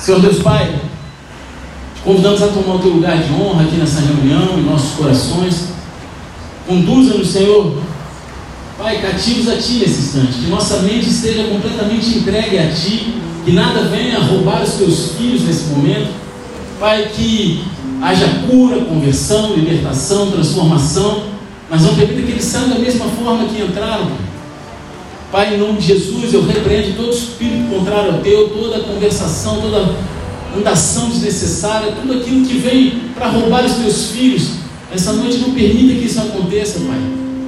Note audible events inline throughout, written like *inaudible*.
Senhor Deus Pai, te convidamos a tomar o teu lugar de honra aqui nessa reunião, em nossos corações. Conduza-nos, Senhor, Pai, cativos a Ti nesse instante. Que nossa mente esteja completamente entregue a Ti. Que nada venha roubar os Teus filhos nesse momento. Pai, que haja cura, conversão, libertação, transformação. Mas não permita que eles saiam da mesma forma que entraram. Pai, em nome de Jesus, eu repreendo todo espírito contrário ao Teu, toda conversação, toda andação desnecessária, tudo aquilo que vem para roubar os Teus filhos. Essa noite não permita que isso aconteça, Pai.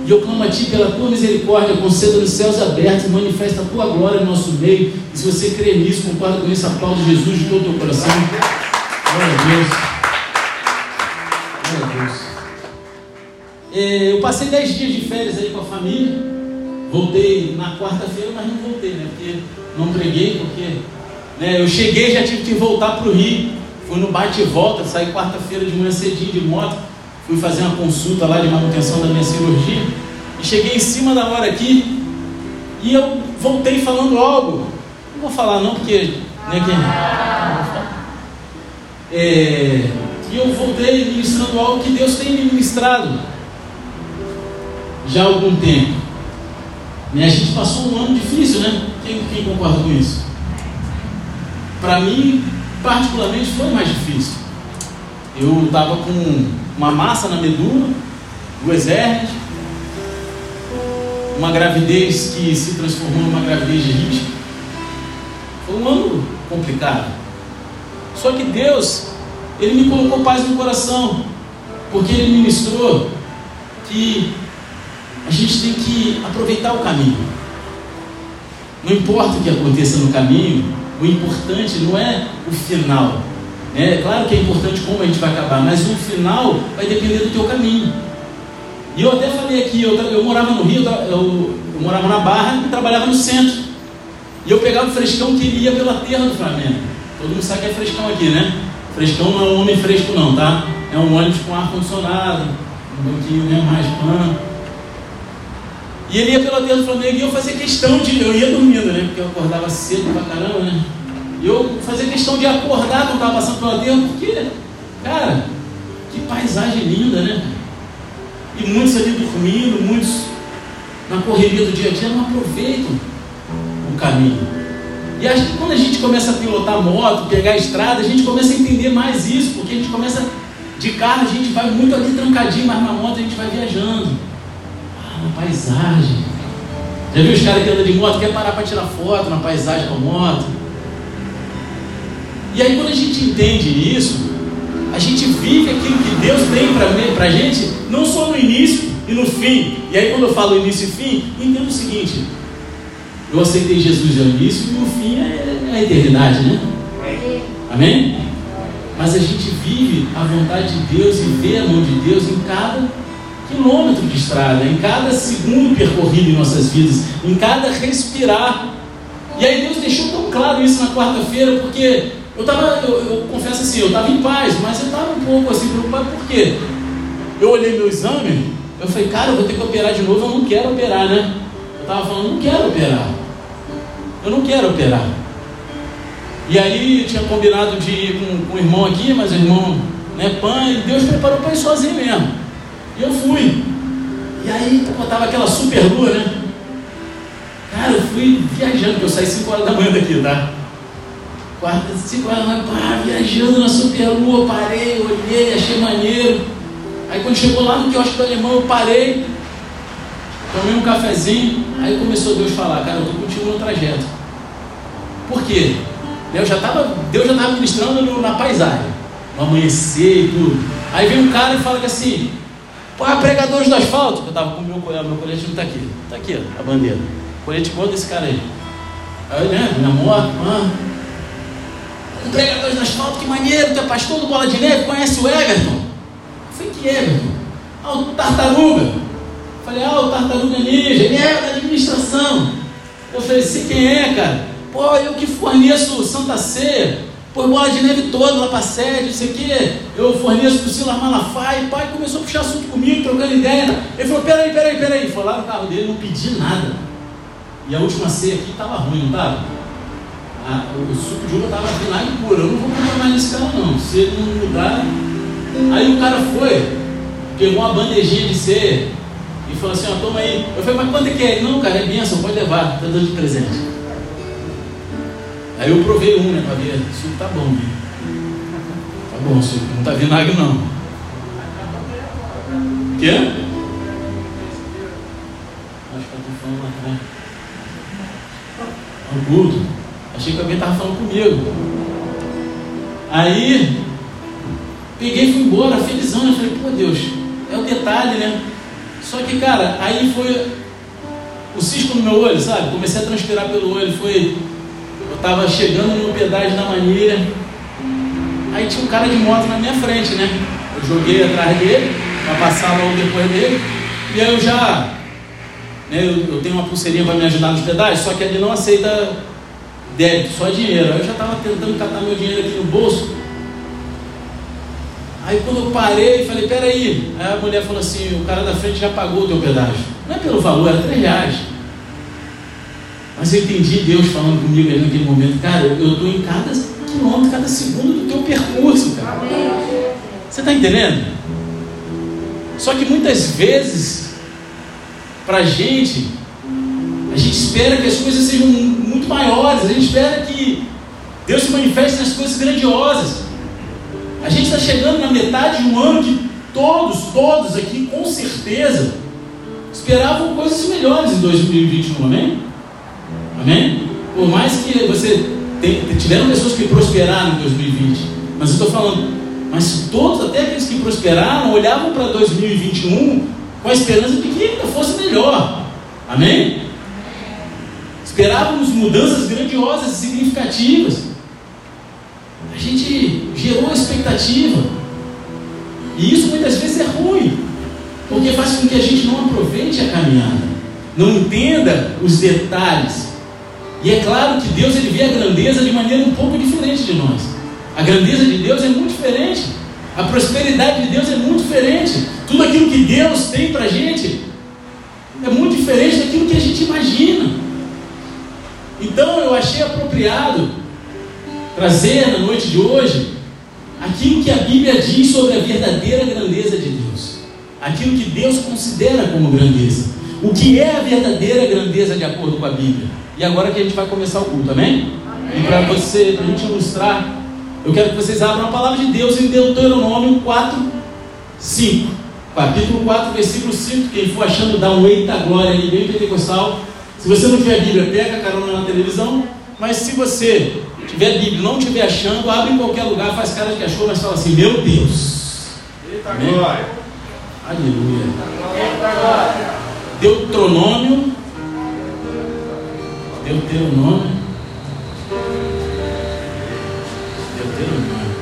E eu clamo a Ti pela Tua misericórdia, conceda nos céus abertos, manifesta a Tua glória no nosso meio. E se você crê nisso, concorda com isso, aplaude Jesus de todo o teu coração. Glória a Deus. Glória a Deus. É, eu passei dez dias de férias aí com a família. Voltei na quarta-feira, mas não voltei, né? Porque não preguei, porque né, eu cheguei já tive que voltar para o Rio. Fui no bate e volta, saí quarta-feira de manhã cedinho de moto fui fazer uma consulta lá de manutenção da minha cirurgia e cheguei em cima da hora aqui e eu voltei falando algo. Não vou falar não porque né, que, é, e eu voltei ministrando algo que Deus tem me ministrado já há algum tempo. E a gente passou um ano difícil, né? Quem, quem concorda com isso? Para mim, particularmente, foi mais difícil. Eu estava com uma massa na medula, duas hernias, uma gravidez que se transformou numa gravidez de risco. Foi um ano complicado. Só que Deus, Ele me colocou paz no coração, porque Ele ministrou que a gente tem que aproveitar o caminho. Não importa o que aconteça no caminho, o importante não é o final, é claro que é importante como a gente vai acabar, mas no final vai depender do teu caminho. E eu até falei aqui, eu, eu morava no Rio, eu, eu, morava na Barra e trabalhava no centro. E eu pegava o frescão que ia pela terra do Flamengo. Todo mundo sabe que é frescão aqui, né? Frescão não é um homem fresco não, tá? É um ônibus com ar-condicionado, um banquinho né, mais pano. E ele ia pela terra do Flamengo e eu fazia questão de. Eu ia dormindo, né? Porque eu acordava cedo pra caramba, né? E eu fazia questão de acordar quando estava passando pela terra, porque, cara, que paisagem linda, né? E muitos ali dormindo, muitos na correria do dia a dia não aproveitam o caminho. E acho que quando a gente começa a pilotar moto, pegar a estrada, a gente começa a entender mais isso, porque a gente começa de carro, a gente vai muito ali trancadinho, mas na moto a gente vai viajando. Na paisagem. Já viu os caras que andam de moto, quer parar para tirar foto na paisagem com a moto? E aí, quando a gente entende isso, a gente vive aquilo que Deus tem para a gente, não só no início e no fim. E aí, quando eu falo início e fim, entendo o seguinte: eu aceitei Jesus no início e o fim é, é a eternidade, né? Amém? Mas a gente vive a vontade de Deus e vê a mão de Deus em cada quilômetro de estrada, em cada segundo percorrido em nossas vidas, em cada respirar. E aí Deus deixou tão claro isso na quarta-feira, porque eu tava, eu, eu confesso assim, eu estava em paz, mas eu estava um pouco assim preocupado, por quê? Eu olhei meu exame, eu falei, cara, eu vou ter que operar de novo, eu não quero operar, né? Eu estava falando, não quero operar. Eu não quero operar. E aí tinha combinado de ir com, com o irmão aqui, mas o irmão, né, pan, e Deus preparou para ir sozinho mesmo. E eu fui. E aí estava aquela super lua, né? Cara, eu fui viajando, porque eu saí 5 horas da manhã daqui, tá? Quarta, cinco horas da manhã, viajando na superlua, parei, olhei, achei maneiro. Aí quando chegou lá no quiosque do alemão, eu parei, tomei um cafezinho, aí começou Deus falar, cara, eu estou continuando o trajeto. Por quê? Deus já estava Deus já estava ministrando no, na paisagem, no amanhecer e tudo. Aí vem um cara e fala que assim, pô, pregadores do asfalto, eu estava com o meu, meu colete não está aqui, está aqui ó, a bandeira. Colete igual desse cara aí. Aí, né, minha moto, mano um pregador no asfalto, que maneiro, tu é pastor do Bola de Neve, conhece o Everton? Eu falei, que Everton? Ah, o Tartaruga. Eu falei, ah, o Tartaruga Ninja, ele é da administração. Eu falei, sei quem é, cara? Pô, eu que forneço Santa Ceia, pô, Bola de Neve todo lá para sede, não sei o quê. Eu forneço pro Silas Malafaia, pai começou a puxar assunto comigo, trocando ideia. Ele falou, peraí, peraí, peraí. Foi lá no carro dele, não pedi nada. E a última ceia aqui estava ruim, não estava? a, o suco de uva estava vinagre puro. Eu não vou comprar mais nesse cara não. Se ele não mudar. Aí o cara foi, pegou uma bandejinha de ceia e falou assim, ó, toma aí. Eu falei, mas quanto é que é? Não, cara, é benção, pode levar, tá dando de presente. Aí eu provei um, né, para ver, isso tá bom, né? Tá bom, suco, não tá vinagre não. Quê? Acho que eu tô falando lá atrás. Orgulho. Achei que alguém estava falando comigo. Aí, peguei e fui embora, felizão. Eu falei, pô Deus, é o detalhe, né? Só que, cara, aí foi o cisco no meu olho, sabe? Comecei a transpirar pelo olho. Foi. Eu estava chegando no pedágio da maneira. Aí tinha um cara de moto na minha frente, né? Eu joguei atrás dele, para passar logo depois dele. E aí eu já. Né, eu, eu tenho uma pulseirinha para me ajudar nos pedágios, só que ele não aceita débito, só dinheiro. Aí eu já estava tentando catar meu dinheiro aqui no bolso. Aí quando eu parei, falei, peraí. Aí a mulher falou assim, o cara da frente já pagou o teu pedágio. Não é pelo valor, era 3 reais. Mas eu entendi Deus falando comigo ali naquele momento, cara, eu estou em cada quilômetro, cada segundo do teu percurso, cara. Você está entendendo? Só que muitas vezes, para a gente, a gente espera que as coisas sejam muito maiores, a gente espera que Deus se manifeste nas coisas grandiosas. A gente está chegando na metade de um ano que todos, todos aqui, com certeza, esperavam coisas melhores em 2021, amém? Amém? Por mais que você tiveram pessoas que prosperaram em 2020, mas eu estou falando, mas todos, até aqueles que prosperaram, olhavam para 2021 com a esperança de que ainda fosse melhor, amém? Esperávamos mudanças grandiosas e significativas. A gente gerou expectativa. E isso muitas vezes é ruim, porque faz com que a gente não aproveite a caminhada, não entenda os detalhes. E é claro que Deus ele vê a grandeza de maneira um pouco diferente de nós. A grandeza de Deus é muito diferente. A prosperidade de Deus é muito diferente. Tudo aquilo que Deus tem para a gente é muito diferente daquilo que a gente imagina. Então eu achei apropriado trazer na noite de hoje aquilo que a Bíblia diz sobre a verdadeira grandeza de Deus, aquilo que Deus considera como grandeza, o que é a verdadeira grandeza de acordo com a Bíblia. E agora que a gente vai começar o culto, amém? amém. E para você, para a gente ilustrar, eu quero que vocês abram a palavra de Deus em Deuteronômio 4, 5. Capítulo 4, versículo 5. Quem for achando, dá um eita glória aí, bem pentecostal. Se você não tiver Bíblia, pega a carona na televisão. Mas se você tiver Bíblia e não estiver achando, abre em qualquer lugar, faz cara de achou, mas fala assim: Meu Deus. Eita glória. Aleluia. Eita glória. Deuteronômio. Deuteronômio. Deuteronômio.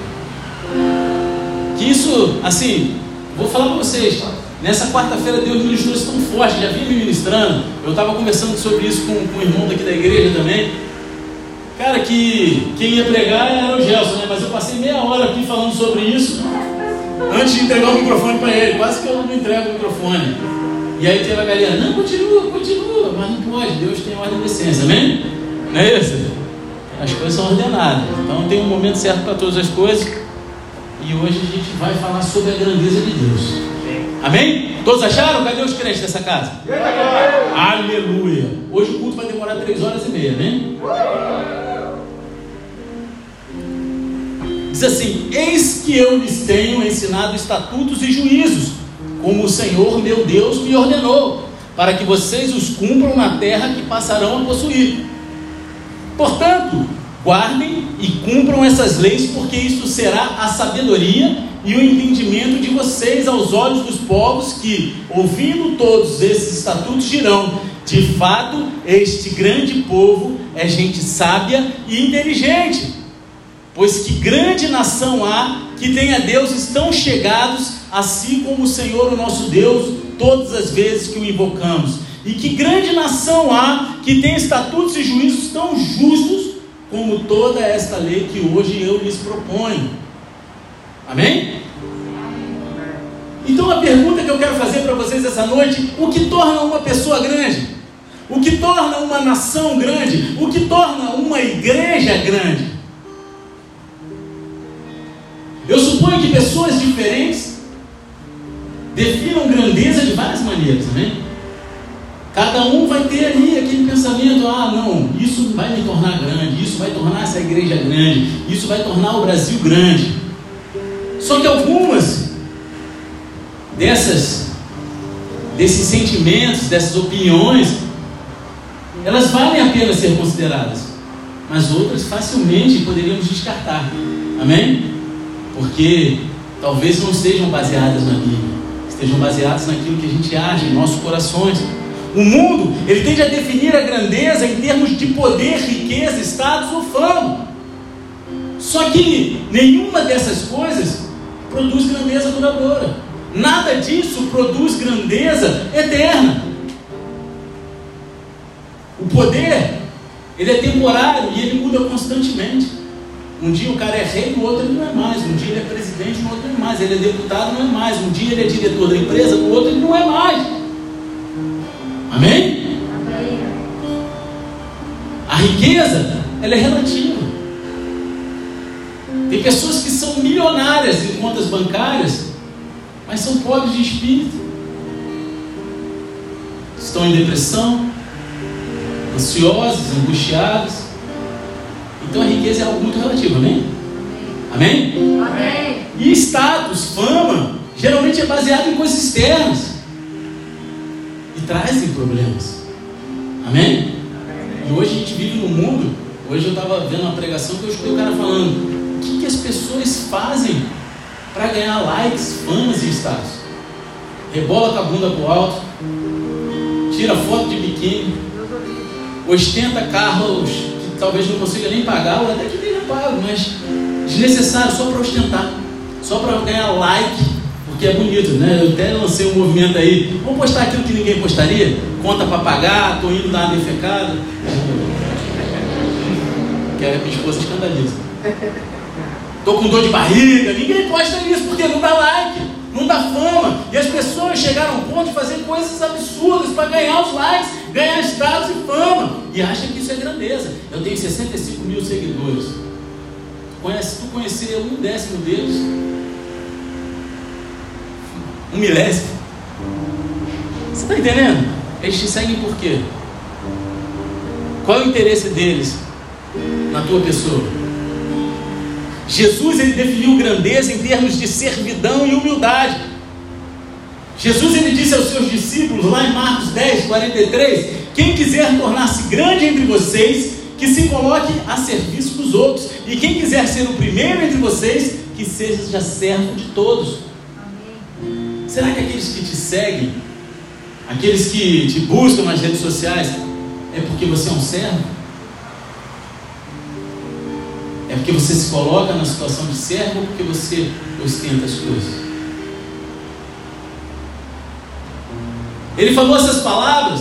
Que isso, assim, vou falar para vocês. Nessa quarta-feira Deus ministrou isso tão forte, já vinha me ministrando. Eu estava conversando sobre isso com, com o irmão daqui da igreja também. Cara, que quem ia pregar era o Gelson, né? Mas eu passei meia hora aqui falando sobre isso antes de entregar o microfone para ele. Quase que eu não entrego o microfone. E aí teve a galera, não, continua, continua, mas não pode, Deus tem ordem de licença, amém? Não é isso? As coisas são ordenadas. Então tem um momento certo para todas as coisas. E hoje a gente vai falar sobre a grandeza de Deus. Amém? Todos acharam? Cadê os crentes dessa casa? Aleluia! Hoje o culto vai demorar três horas e meia, né? Diz assim: Eis que eu lhes tenho ensinado estatutos e juízos, como o Senhor meu Deus me ordenou, para que vocês os cumpram na terra que passarão a possuir. Portanto, guardem e cumpram essas leis, porque isso será a sabedoria e o entendimento de vocês aos olhos dos povos que, ouvindo todos esses estatutos, dirão: de fato, este grande povo é gente sábia e inteligente. Pois que grande nação há que tenha deuses tão chegados, assim como o Senhor, o nosso Deus, todas as vezes que o invocamos. E que grande nação há que tenha estatutos e juízos tão justos como toda esta lei que hoje eu lhes proponho. Amém? Então a pergunta que eu quero fazer para vocês essa noite: o que torna uma pessoa grande? o que torna uma nação grande, o que torna uma igreja grande. Eu suponho que pessoas diferentes definam grandeza de várias maneiras, amém? Cada um vai ter ali aquele pensamento: ah, não, isso vai me tornar grande, isso vai tornar essa igreja grande, isso vai tornar o Brasil grande. Só que algumas dessas, desses sentimentos, dessas opiniões, elas valem a pena ser consideradas, mas outras facilmente poderíamos descartar, amém? Porque talvez não sejam baseadas na Bíblia, estejam baseadas naquilo que a gente acha em nossos corações. O mundo, ele tende a definir a grandeza em termos de poder, riqueza, status ou fama. Só que nenhuma dessas coisas produz grandeza duradoura. Nada disso produz grandeza eterna. O poder, ele é temporário e ele muda constantemente. Um dia o cara é rei, no outro ele não é mais. Um dia ele é presidente, no outro ele não é mais. Ele é deputado, não é mais. Um dia ele é diretor da empresa, no outro ele não é mais. Amém? A riqueza, ela é relativa. Tem pessoas que são milionárias em contas bancárias, mas são pobres de espírito. Estão em depressão, ansiosos, angustiados. Então a riqueza é algo muito relativo, amém? Amém? Amém. E status, fama, geralmente é baseado em coisas externas trazem problemas. Amém? E hoje a gente vive num mundo. Hoje eu estava vendo uma pregação que eu escutei o cara falando: o que, que as pessoas fazem para ganhar likes, fãs e status? Rebola com a bunda pro alto, tira foto de biquíni, ostenta carros talvez não consiga nem pagar, ou até que nem pago, mas desnecessário só para ostentar, só para ganhar like que é bonito, né? Eu até lancei um movimento aí. Vamos postar aquilo que ninguém postaria? Conta para pagar, estou indo dar uma defecada. Que a minha esposa escandaliza. Estou com dor de barriga. Ninguém posta isso porque não dá like, não dá fama. E as pessoas chegaram ao ponto de fazer coisas absurdas para ganhar os likes, ganhar status e fama. E acham que isso é grandeza. Eu tenho 65 mil seguidores. Conhece, tu conhecer um décimo deles, um milésimo. Você está entendendo? Eles te seguem por quê? Qual é o interesse deles na tua pessoa? Jesus ele definiu grandeza em termos de servidão e humildade. Jesus ele disse aos seus discípulos lá em Marcos 10, 43: Quem quiser tornar-se grande entre vocês, que se coloque a serviço dos outros, e quem quiser ser o primeiro entre vocês, que seja servo de todos. Será que aqueles que te seguem, aqueles que te buscam nas redes sociais, é porque você é um servo? É porque você se coloca na situação de servo ou porque você ostenta as coisas? Ele falou essas palavras.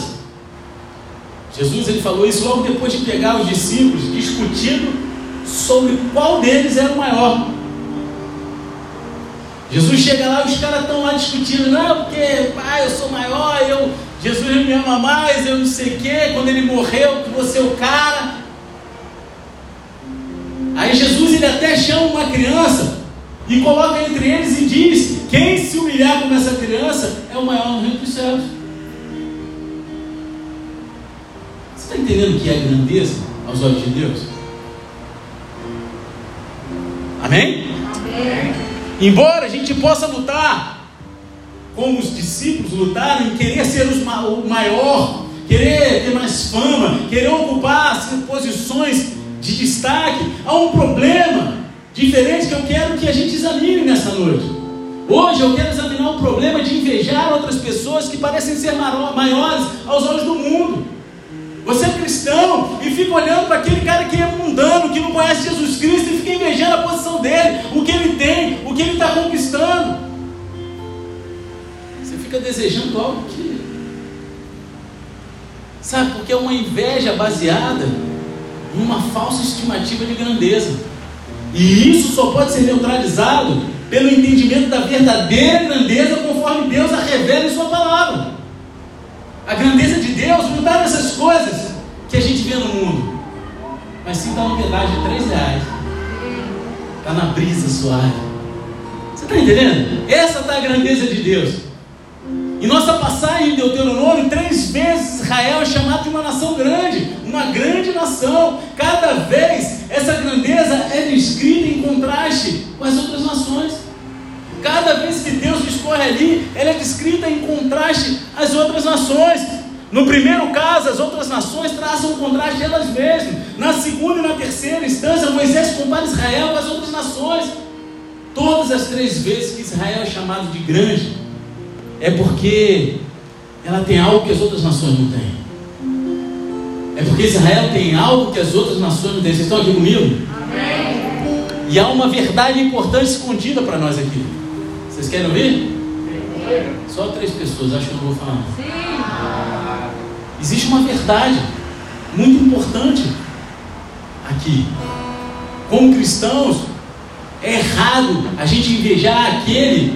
Jesus ele falou isso logo depois de pegar os discípulos discutindo sobre qual deles era o maior. Jesus chega lá, os caras estão lá discutindo, não, porque pai, eu sou maior, eu, Jesus me ama mais, eu não sei o quê, quando ele morreu, que você é o cara. Aí Jesus ele até chama uma criança e coloca entre eles e diz: quem se humilhar como essa criança é o maior no reino dos céus. Está entendendo o que é grandeza aos olhos de Deus? Amém? Amém. Embora a gente possa lutar, como os discípulos lutaram, em querer ser o maior, querer ter mais fama, querer ocupar assim, posições de destaque, há um problema diferente que eu quero que a gente examine nessa noite. Hoje eu quero examinar o problema de invejar outras pessoas que parecem ser maiores aos olhos do mundo. Você é cristão e fica olhando para aquele cara que é mundano, que não conhece Jesus Cristo e fica invejando a posição dele, o que ele tem, o que ele está conquistando. Você fica desejando algo que. Sabe, porque é uma inveja baseada em uma falsa estimativa de grandeza. E isso só pode ser neutralizado pelo entendimento da verdadeira grandeza conforme Deus a revela em Sua palavra. A grandeza de Deus não está nessas coisas que a gente vê no mundo, mas sim está no pedágio de 3 reais. Está na brisa suave. Você está entendendo? Essa está a grandeza de Deus. Em nossa passagem em Deuteronômio, três vezes Israel é chamado de uma nação grande, uma grande nação. Cada vez essa grandeza é descrita em contraste com as outras nações. Cada vez que Deus discorre ali, ela é descrita em contraste às outras nações. No primeiro caso, as outras nações traçam um contraste elas mesmas. Na segunda e na terceira instância, Moisés compara Israel com as outras nações. Todas as três vezes que Israel é chamado de grande, é porque ela tem algo que as outras nações não têm. É porque Israel tem algo que as outras nações não têm. Vocês estão aqui comigo? Amém. E há uma verdade importante escondida para nós aqui. Vocês querem ouvir? Só três pessoas, acho que eu não vou falar. Sim. Existe uma verdade muito importante aqui. Como cristãos, é errado a gente invejar aquele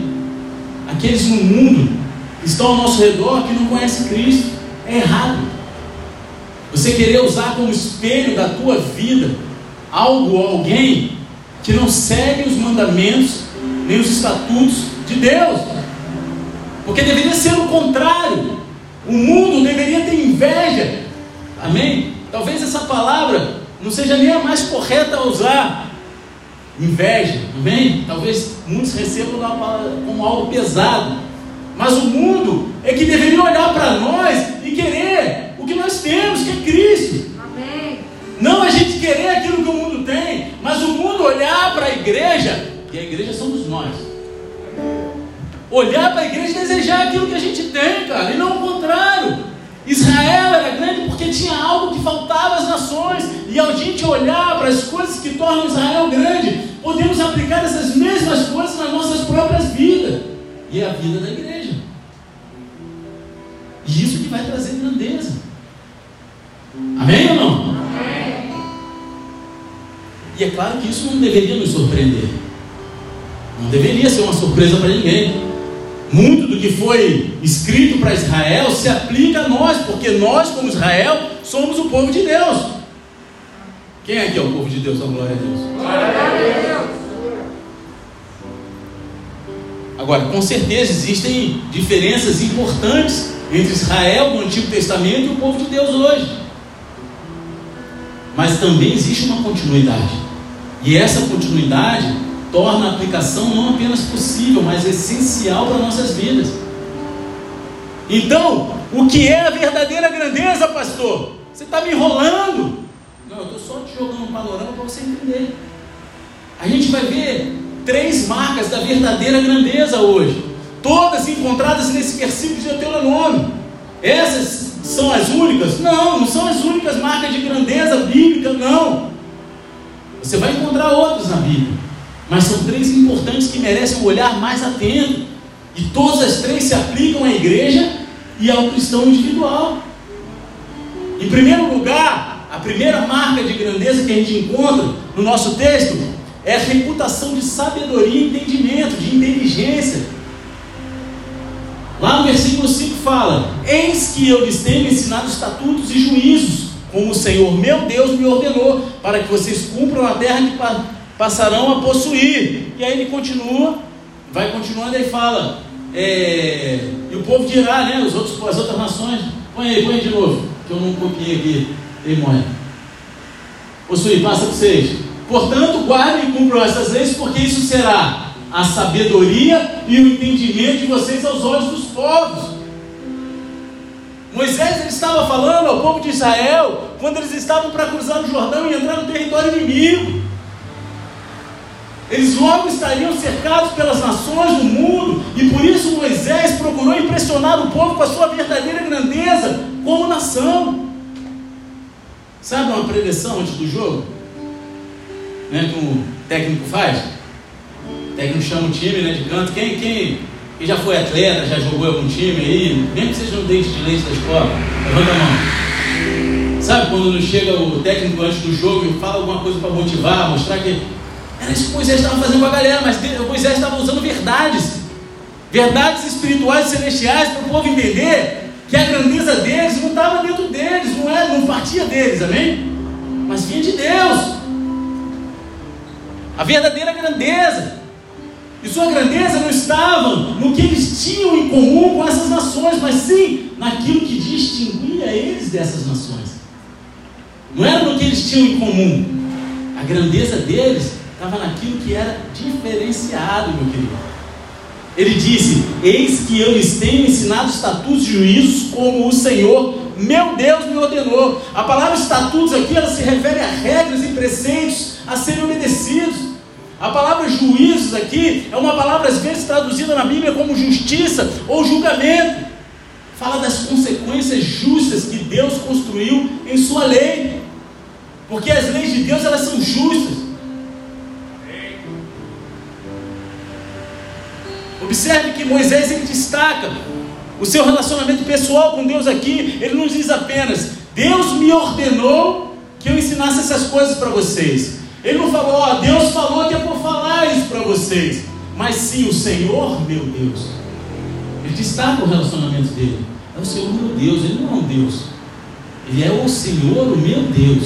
aqueles no mundo que estão ao nosso redor que não conhecem Cristo. É errado. Você querer usar como espelho da tua vida algo ou alguém que não segue os mandamentos nem os estatutos de Deus. Porque deveria ser o contrário. O mundo deveria ter inveja. Amém? Talvez essa palavra não seja nem a mais correta a usar, inveja, amém? Talvez muitos recebam como algo pesado, mas o mundo é que deveria olhar para nós e querer o que nós temos, que é Cristo. Amém. Não a gente querer aquilo que o mundo tem, mas o mundo olhar para a igreja, e a igreja somos nós. Olhar para a igreja e desejar aquilo que a gente tem, cara, e não o contrário. Israel era grande porque tinha algo que faltava às nações, e ao gente olhar para as coisas que tornam Israel grande, podemos aplicar essas mesmas coisas nas nossas próprias vidas, e é a vida da igreja. E isso que vai trazer grandeza. Amém ou não? Amém. E é claro que isso não deveria nos surpreender. Não deveria ser uma surpresa para ninguém. Muito do que foi escrito para Israel se aplica a nós, porque nós, como Israel, somos o povo de Deus. Quem que é o povo de Deus? A glória a Deus. Agora, com certeza existem diferenças importantes entre Israel do Antigo Testamento e o povo de Deus hoje. Mas também existe uma continuidade. E essa continuidade torna a aplicação não apenas possível, mas essencial para nossas vidas. Então, o que é a verdadeira grandeza, pastor? Você está me enrolando? Não, eu estou só te jogando um panorama para você entender. A gente vai ver três marcas da verdadeira grandeza hoje, todas encontradas nesse versículo de Deuteronômio. Essas são as únicas? Não, não são as únicas marcas de grandeza bíblica, não. Você vai encontrar outras na Bíblia. Mas são três importantes que merecem um olhar mais atento. E todas as três se aplicam à igreja e ao cristão individual. Em primeiro lugar, a primeira marca de grandeza que a gente encontra no nosso texto é a reputação de sabedoria e entendimento, de inteligência. Lá no versículo 5 fala: Eis que eu lhes tenho ensinado estatutos e juízos, como o Senhor meu Deus me ordenou, para que vocês cumpram a terra que passarão a possuir. E aí ele continua, vai continuando e fala: é, e o povo dirá, né? Os outros, as outras nações, põe aí, põe aí de novo, que eu não copiei aqui, demônio. Possuir, passa para vocês. Portanto, guardem e cumpram essas leis, porque isso será a sabedoria e o entendimento de vocês aos olhos dos povos. Moisés ele estava falando ao povo de Israel quando eles estavam para cruzar o Jordão e entrar no território inimigo. Eles logo estariam cercados pelas nações do mundo, e por isso Moisés procurou impressionar o povo com a sua verdadeira grandeza como nação. Sabe uma preleção antes do jogo? Né, que o técnico faz? O técnico chama o time né, de canto. Quem, quem, quem já foi atleta, já jogou algum time aí, mesmo que seja no dente de leite da escola, levanta a mão. Sabe quando não chega o técnico antes do jogo e fala alguma coisa para motivar, mostrar que era isso que Moisés estava fazendo com a galera, mas Moisés estava usando verdades, verdades espirituais e celestiais para o povo entender que a grandeza deles não estava dentro deles, não era, não partia deles, amém? Mas vinha de Deus. A verdadeira grandeza. E sua grandeza não estava no que eles tinham em comum com essas nações, mas sim naquilo que distinguia eles dessas nações. Não era no que eles tinham em comum. A grandeza deles estava naquilo que era diferenciado, meu querido. Ele disse: Eis que eu lhes tenho ensinado estatutos e juízos como o Senhor, meu Deus, me ordenou. A palavra estatutos aqui ela se refere a regras e preceitos a serem obedecidos. A palavra juízos aqui é uma palavra às vezes traduzida na Bíblia como justiça ou julgamento. Fala das consequências justas que Deus construiu em sua lei. Porque as leis de Deus elas são justas. Observe que Moisés ele destaca o seu relacionamento pessoal com Deus aqui. Ele não diz apenas: Deus me ordenou que eu ensinasse essas coisas para vocês. Ele não falou, ó, Deus falou que é por falar isso para vocês. Mas sim, o Senhor, meu Deus. Ele destaca o relacionamento dele. É o Senhor, meu Deus. Ele não é um Deus. Ele é o Senhor, o meu Deus.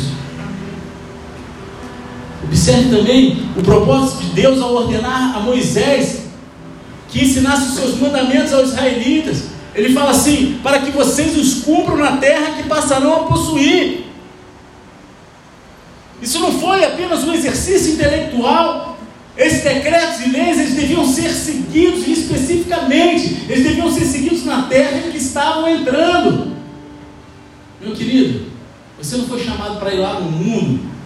Observe também o propósito de Deus ao ordenar a Moisés que ensinasse os seus mandamentos aos israelitas. Ele fala assim: para que vocês os cumpram na terra que passarão a possuir. Isso não foi apenas um exercício intelectual. Esses decretos e leis eles deviam ser seguidos especificamente. Eles deviam ser seguidos na terra em que estavam entrando. Meu querido, você não foi chamado para ir lá no mundo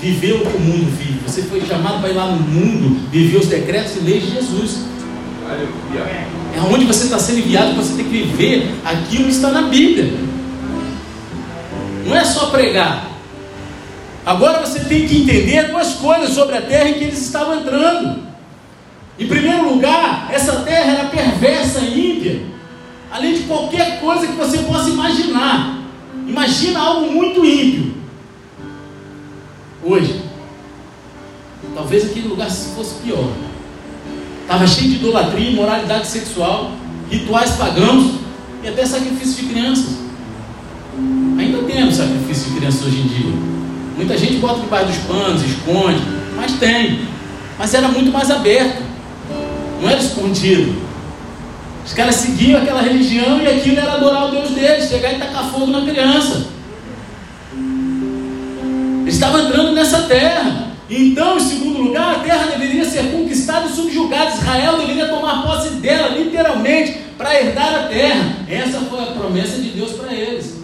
viver o que o mundo vive. Você foi chamado para ir lá no mundo viver os decretos e leis de Jesus. É onde você está sendo enviado, você tem que viver aquilo que está na Bíblia. Não é só pregar. Agora você tem que entender duas coisas sobre a terra em que eles estavam entrando. Em primeiro lugar, essa terra era perversa e ímpia, além de qualquer coisa que você possa imaginar. Imagina algo muito ímpio. Hoje, talvez aquele lugar fosse pior. Estava cheio de idolatria, imoralidade sexual, rituais pagãos e até sacrifício de crianças. Ainda temos sacrifício de crianças hoje em dia. Muita gente bota debaixo dos panos, esconde, mas tem. Mas era muito mais aberto, não era escondido. Os caras seguiam aquela religião e aquilo era adorar o Deus deles, chegar e tacar fogo na criança. Eles estavam entrando nessa terra. Então, em segundo lugar, a terra deveria ser conquistada e subjugada. Israel deveria tomar posse dela, literalmente, para herdar a terra. Essa foi a promessa de Deus para eles.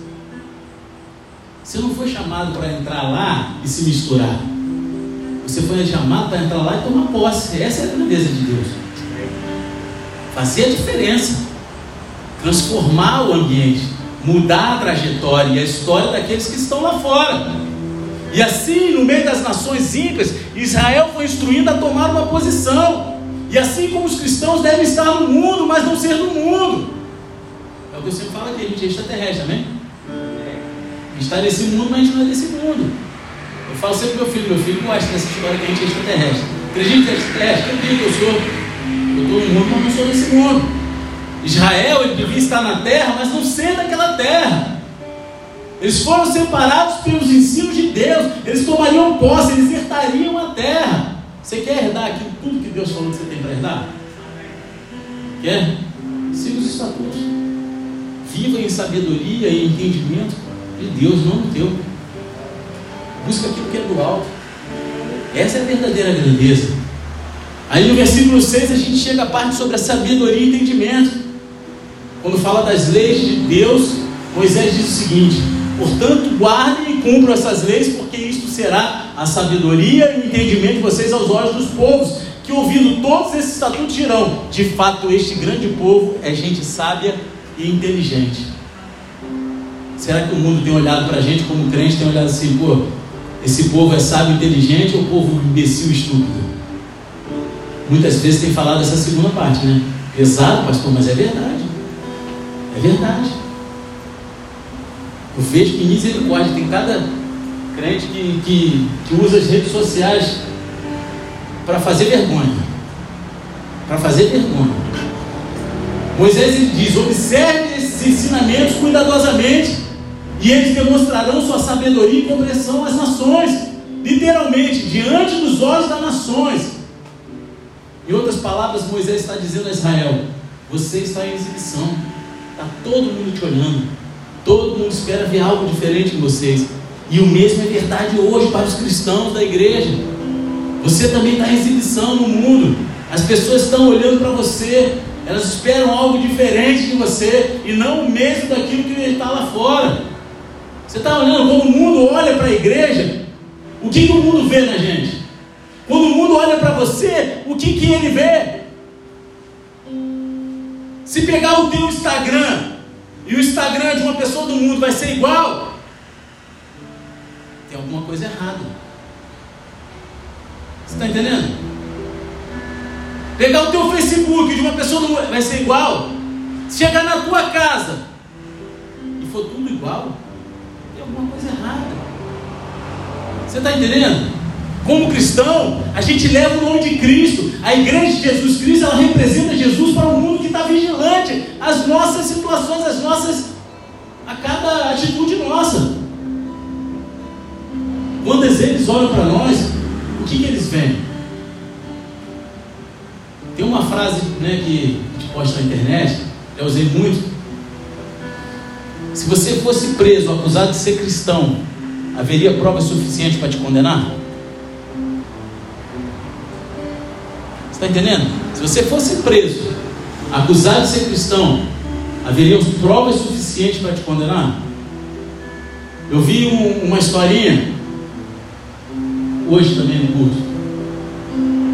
Você não foi chamado para entrar lá e se misturar. Você foi chamado para entrar lá e tomar posse. Essa é a grandeza de Deus. Fazer a diferença. Transformar o ambiente. Mudar a trajetória e a história daqueles que estão lá fora. E assim, no meio das nações ímpias, Israel foi instruído a tomar uma posição. E assim como os cristãos devem estar no mundo, mas não ser no mundo. É o que eu sempre falo aqui, a gente é extraterrestre, amém? A gente está nesse mundo, mas a gente não é desse mundo. Eu falo sempre pro meu filho, meu filho gosta dessa história que a gente é extraterrestre. Acredita que é extraterrestre? Acredito que eu sou. Eu estou no mundo, mas não sou desse mundo. Israel, ele devia estar na terra, mas não ser daquela terra. Eles foram separados pelos ensinos de Deus. Eles tomariam posse, eles herdariam a terra. Você quer herdar aquilo, tudo que Deus falou que você tem para herdar? Quer? Siga os estatutos. Viva em sabedoria e entendimento de Deus, não do teu. Busca aquilo que é do alto. Essa é a verdadeira grandeza. Aí no versículo 6 a gente chega à parte sobre a sabedoria e entendimento. Quando fala das leis de Deus, Moisés diz o seguinte: Portanto, guardem e cumpram essas leis, porque isto será a sabedoria e o entendimento de vocês aos olhos dos povos, que ouvindo todos esses estatutos dirão: De fato, este grande povo é gente sábia e inteligente. Será que o mundo tem olhado para a gente como crente, tem olhado assim, pô, esse povo é sábio e inteligente ou povo imbecil e estúpido? Muitas vezes tem falado essa segunda parte, né? Pesado, pastor, mas é verdade. É verdade. Eu vejo que misericórdia tem cada crente que, que, que usa as redes sociais para fazer vergonha. Para fazer vergonha. Moisés diz: observe ensinamentos cuidadosamente, e eles demonstrarão sua sabedoria e compreensão às nações, literalmente, diante dos olhos das nações. Em outras palavras, Moisés está dizendo a Israel: você está em exibição, está todo mundo te olhando, todo mundo espera ver algo diferente em vocês. E o mesmo é verdade hoje para os cristãos da igreja. Você também está em exibição no mundo. As pessoas estão olhando para você, elas esperam algo diferente de você e não o mesmo daquilo que está lá fora. Você está olhando como o mundo olha para a igreja? O que, que o mundo vê na gente? Quando o mundo olha para você, o que, que ele vê? Se pegar o teu Instagram e o Instagram de uma pessoa do mundo vai ser igual, tem alguma coisa errada. Você está entendendo? Pegar o teu Facebook de uma pessoa do mundo vai ser igual. Chegar na tua casa e for tudo igual, tem alguma coisa errada. Você está entendendo? Como cristão, a gente leva o nome de Cristo. A igreja de Jesus Cristo, ela representa Jesus para um mundo que está vigilante às nossas situações, às nossas. a cada atitude nossa. Quando eles olham para nós, o que, que eles veem? Tem uma frase né, que a gente posta na internet, eu usei muito. Se você fosse preso, acusado de ser cristão, haveria prova suficiente para te condenar? Está entendendo? Se você fosse preso, acusado de ser cristão, haveria provas suficientes para te condenar? Eu vi um, uma historinha, hoje também no culto,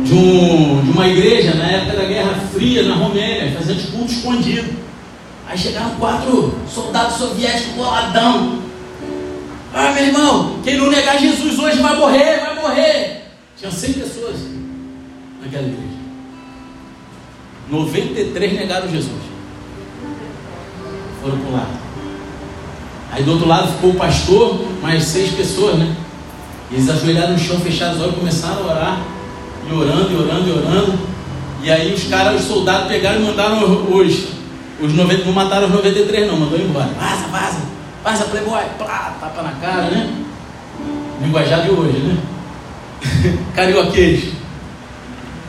de, um, de uma igreja na época da Guerra Fria na Romênia, fazendo culto escondido. Aí chegaram quatro soldados soviéticos boladão. Ah, meu irmão, quem não negar Jesus hoje vai morrer, vai morrer. Tinha 100 pessoas naquela igreja. 93 negaram Jesus. Foram para um lado. Aí do outro lado ficou o pastor, mais seis pessoas, né? Eles ajoelharam no chão, fecharam os olhos, começaram a orar. E orando, e orando, e orando. E aí os caras, os soldados pegaram e mandaram os, os 90, não mataram os 93 não, mandou embora. Vaza, vaza, vaza, playboy, plá, tapa na cara, né? Linguajar de hoje, né? *laughs* Carioquês.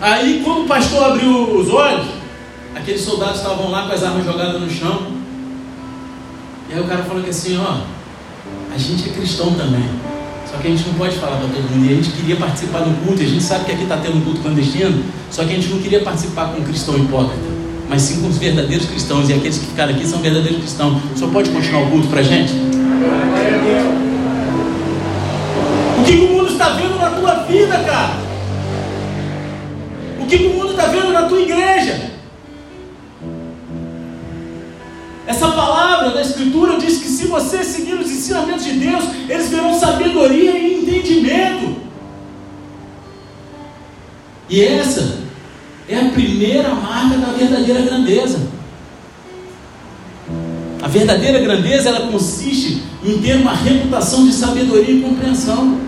Aí, quando o pastor abriu os olhos, aqueles soldados estavam lá com as armas jogadas no chão. E aí o cara falou que assim, ó, a gente é cristão também. Só que a gente não pode falar para todo mundo. E a gente queria participar do culto, e a gente sabe que aqui está tendo culto clandestino, só que a gente não queria participar com um cristão hipócrita, mas sim com os verdadeiros cristãos. E aqueles que ficaram aqui são verdadeiros cristãos. Só pode continuar o culto para gente? O que o mundo está vendo na tua vida, cara? O que, que o mundo está vendo na tua igreja? Essa palavra da Escritura diz que se você seguir os ensinamentos de Deus, eles verão sabedoria e entendimento. E essa é a primeira marca da verdadeira grandeza. A verdadeira grandeza ela consiste em ter uma reputação de sabedoria e compreensão.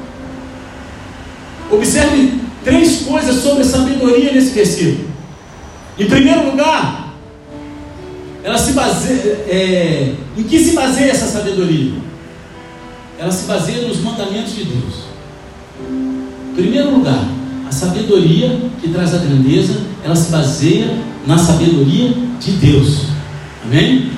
Observe três coisas sobre sabedoria nesse versículo. Em primeiro lugar, ela se baseia. É, em que se baseia essa sabedoria? Ela se baseia nos mandamentos de Deus. Em primeiro lugar, a sabedoria que traz a grandeza, ela se baseia na sabedoria de Deus. Amém?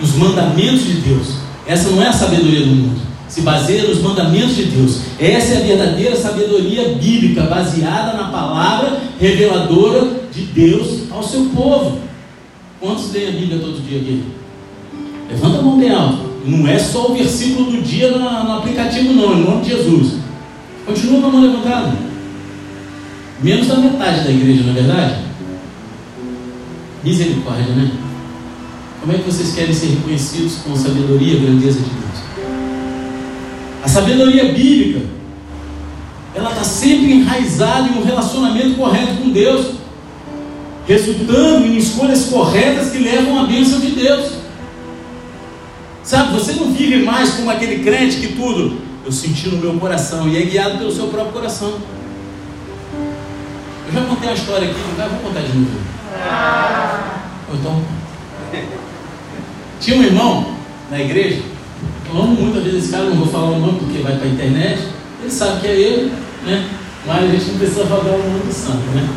Nos mandamentos de Deus. Essa não é a sabedoria do mundo se baseia nos mandamentos de Deus. Essa é a verdadeira sabedoria bíblica, baseada na palavra reveladora de Deus ao seu povo. Quantos leem a Bíblia todo dia aqui? Levanta a mão bem alto. Não é só o versículo do dia no, no aplicativo, não, em nome de Jesus. Continua com a mão levantada. Menos da metade da igreja, não é verdade? Misericórdia, né? Como é que vocês querem ser reconhecidos com sabedoria e grandeza de Deus? A sabedoria bíblica, ela está sempre enraizada em um relacionamento correto com Deus, resultando em escolhas corretas que levam à bênção de Deus. Sabe, você não vive mais como aquele crente que tudo eu senti no meu coração e é guiado pelo seu próprio coração. Eu já contei a história aqui, não vou contar de novo. Ah. Então, Tinha um irmão na igreja, eu amo muito a vida desse cara, não vou falar o nome porque vai para a internet. Ele sabe que é ele, né? Mas a gente não precisa falar o nome do santo, né?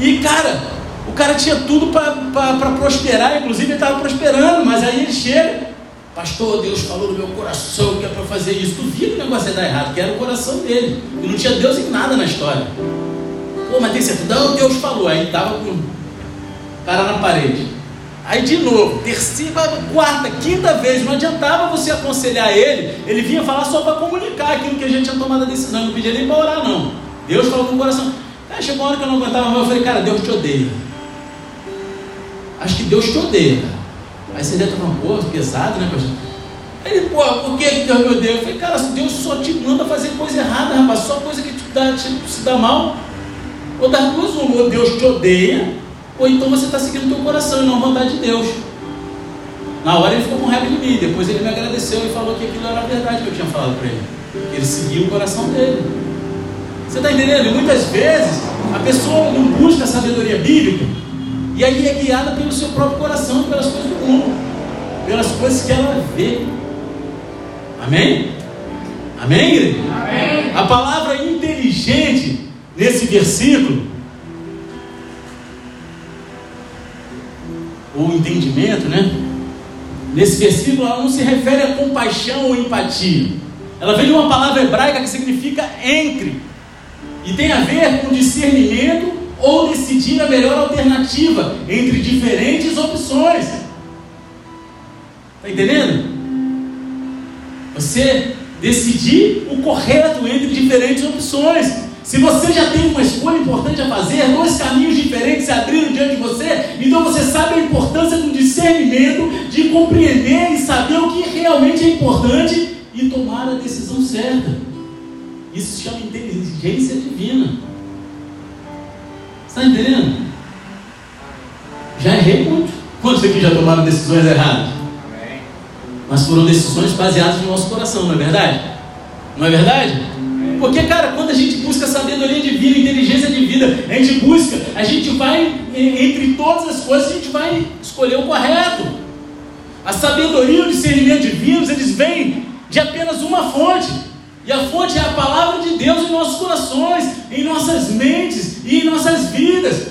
E cara, o cara tinha tudo para prosperar, inclusive ele estava prosperando, mas aí ele chega, pastor, Deus falou no meu coração que é para fazer isso. Tu via que o negócio ia dar errado, que era o coração dele. E não tinha Deus em nada na história. Pô, mas tem certeza? Não, Deus falou. Aí estava com o cara na parede. Aí de novo, terceira, quarta, quinta vez, não adiantava você aconselhar ele, ele vinha falar só para comunicar aquilo que a gente tinha tomado a decisão, não pedia nem para orar, não. Deus falou no coração. Aí chegou uma hora que eu não aguentava mais, eu falei, cara, Deus te odeia. Acho que Deus te odeia. Aí você deve falando, pô, pesado, né, pastor? Ele, pô, por que Deus me odeia? Eu falei, cara, Deus só te manda fazer coisa errada, rapaz, só coisa que te dá, te, se dá mal. Ou das duas, ou Deus te odeia, ou então você está seguindo o teu coração e não a vontade de Deus. Na hora ele ficou com raiva de mim, depois ele me agradeceu e falou que aquilo era a verdade que eu tinha falado para ele. Ele seguiu o coração dele. Você está entendendo? E muitas vezes a pessoa não busca a sabedoria bíblica e aí é guiada pelo seu próprio coração, pelas coisas do mundo, pelas coisas que ela vê. Amém? Amém, igreja? Amém. A palavra inteligente nesse versículo ou entendimento, né? Nesse versículo ela não se refere a compaixão ou empatia. Ela vem de uma palavra hebraica que significa entre. E tem a ver com discernimento ou decidir a melhor alternativa entre diferentes opções. Está entendendo? Você decidir o correto entre diferentes opções. Se você já tem uma escolha importante a fazer, dois caminhos diferentes se abriram diante de você, então você sabe a importância do discernimento, de compreender e saber o que realmente é importante e tomar a decisão certa. Isso se chama inteligência divina. Está entendendo? Já errei muito. Quantos aqui já tomaram decisões erradas? Mas foram decisões baseadas no nosso coração, não é verdade? Não é verdade? Porque, cara, quando a gente busca sabedoria divina, inteligência de vida, a gente busca, a gente vai, entre todas as coisas, a gente vai escolher o correto. A sabedoria e o discernimento divinos, eles vêm de apenas uma fonte. E a fonte é a palavra de Deus em nossos corações, em nossas mentes e em nossas vidas.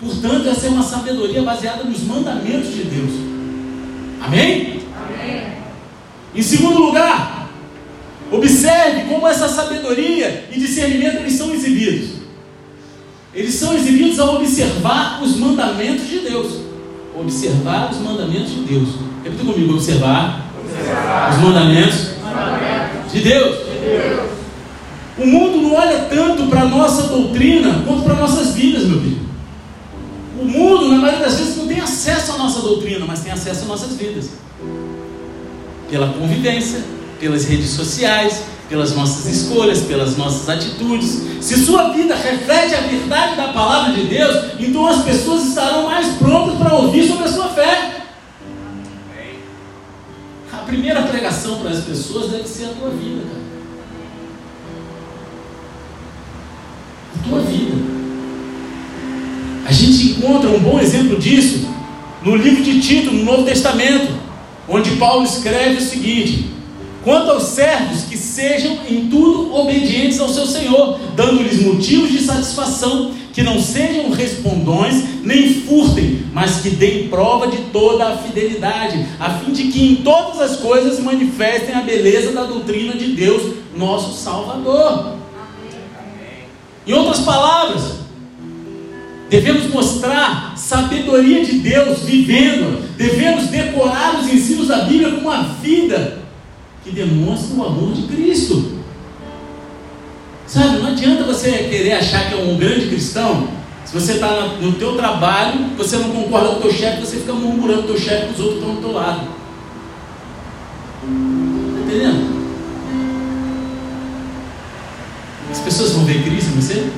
Portanto, essa é uma sabedoria baseada nos mandamentos de Deus. Amém? Amém. Em segundo lugar, Observe como essa sabedoria e discernimento eles são exibidos. Eles são exibidos ao observar os mandamentos de Deus. Observar os mandamentos de Deus. Repita comigo: observar, observar. os mandamentos, mandamentos. De, Deus. de Deus. O mundo não olha tanto para a nossa doutrina quanto para nossas vidas, meu filho. O mundo, na maioria das vezes, não tem acesso à nossa doutrina, mas tem acesso às nossas vidas. Pela convivência, pelas redes sociais, pelas nossas escolhas, pelas nossas atitudes. Se sua vida reflete a verdade da palavra de Deus, então as pessoas estarão mais prontas para ouvir sobre a sua fé. A primeira pregação para as pessoas deve ser a tua vida, cara. A tua vida. A gente encontra um bom exemplo disso no livro de Tito, no Novo Testamento, onde Paulo escreve o seguinte: Quanto aos servos, que sejam em tudo obedientes ao seu Senhor, dando-lhes motivos de satisfação, que não sejam respondões, nem furtem, mas que deem prova de toda a fidelidade, a fim de que em todas as coisas manifestem a beleza da doutrina de Deus, nosso Salvador. Em outras palavras, devemos mostrar sabedoria de Deus vivendo, devemos decorar os ensinos da Bíblia com uma vida que demonstra o amor de Cristo. Sabe, não adianta você querer achar que é um grande cristão, se você está no teu trabalho, você não concorda com o teu chefe, você fica murmurando o teu chefe, os outros estão do teu lado. Está entendendo? As pessoas vão ver Cristo em você?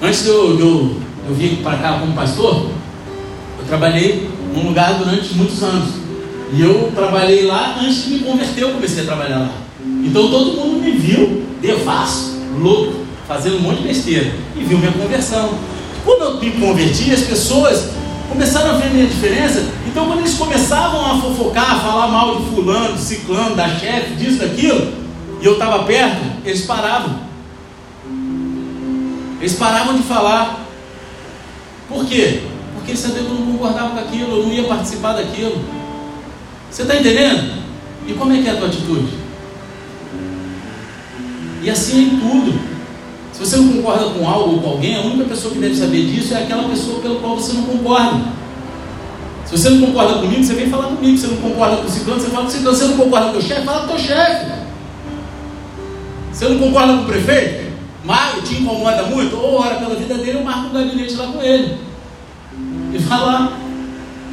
Antes de eu, de eu, eu vir para cá como pastor, eu trabalhei num lugar durante muitos anos. E eu trabalhei lá antes de me converter, eu comecei a trabalhar lá. Então todo mundo me viu devasso, louco, fazendo um monte de besteira. E viu minha conversão. Quando eu me converti, as pessoas começaram a ver a minha diferença. Então, quando eles começavam a fofocar, a falar mal de fulano, de ciclano, da chefe, disso, daquilo, e eu estava perto, eles paravam. Eles paravam de falar. Por quê? Porque eles sabiam que eu não concordava com aquilo, eu não ia participar daquilo. Você está entendendo? E como é que é a tua atitude? E assim é em tudo. Se você não concorda com algo ou com alguém, a única pessoa que deve saber disso é aquela pessoa pela qual você não concorda. Se você não concorda comigo, você vem falar comigo. Se você não concorda com o ciclano, você fala com o ciclano. Se você não concorda com o chefe, fala com o teu chefe. Você não concorda com o prefeito, Mário te incomoda muito, ou ora pela vida dele, eu marco um gabinete lá com ele. E fala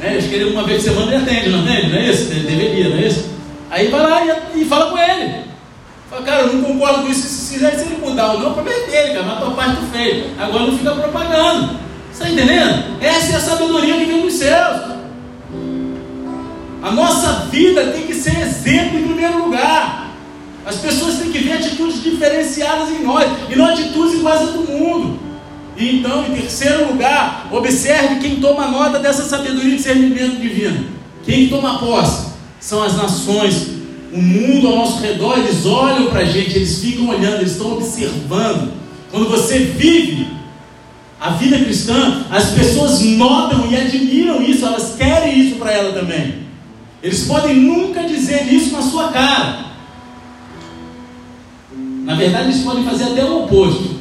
Né? Acho que ele uma vez por semana ele atende, não atende? Não é isso? Ele deveria, não é isso? Aí vai lá e, e fala com ele. Fala, cara, eu não concordo com isso. Se se ele mudar ou não, o problema é dele, cara. Mas a tua parte tu fez. Agora não fica propagando. Está entendendo? Essa é a sabedoria que vem dos céus. A nossa vida tem que ser exemplo em primeiro lugar. As pessoas têm que ver atitudes diferenciadas em nós e não atitudes iguais a do mundo. E então, em terceiro lugar, observe quem toma nota dessa sabedoria e discernimento divino. Quem toma posse são as nações o mundo ao nosso redor, eles olham para a gente, eles ficam olhando, eles estão observando. Quando você vive a vida cristã, as pessoas notam e admiram isso, elas querem isso para ela também. Eles podem nunca dizer isso na sua cara. Na verdade, eles podem fazer até o oposto.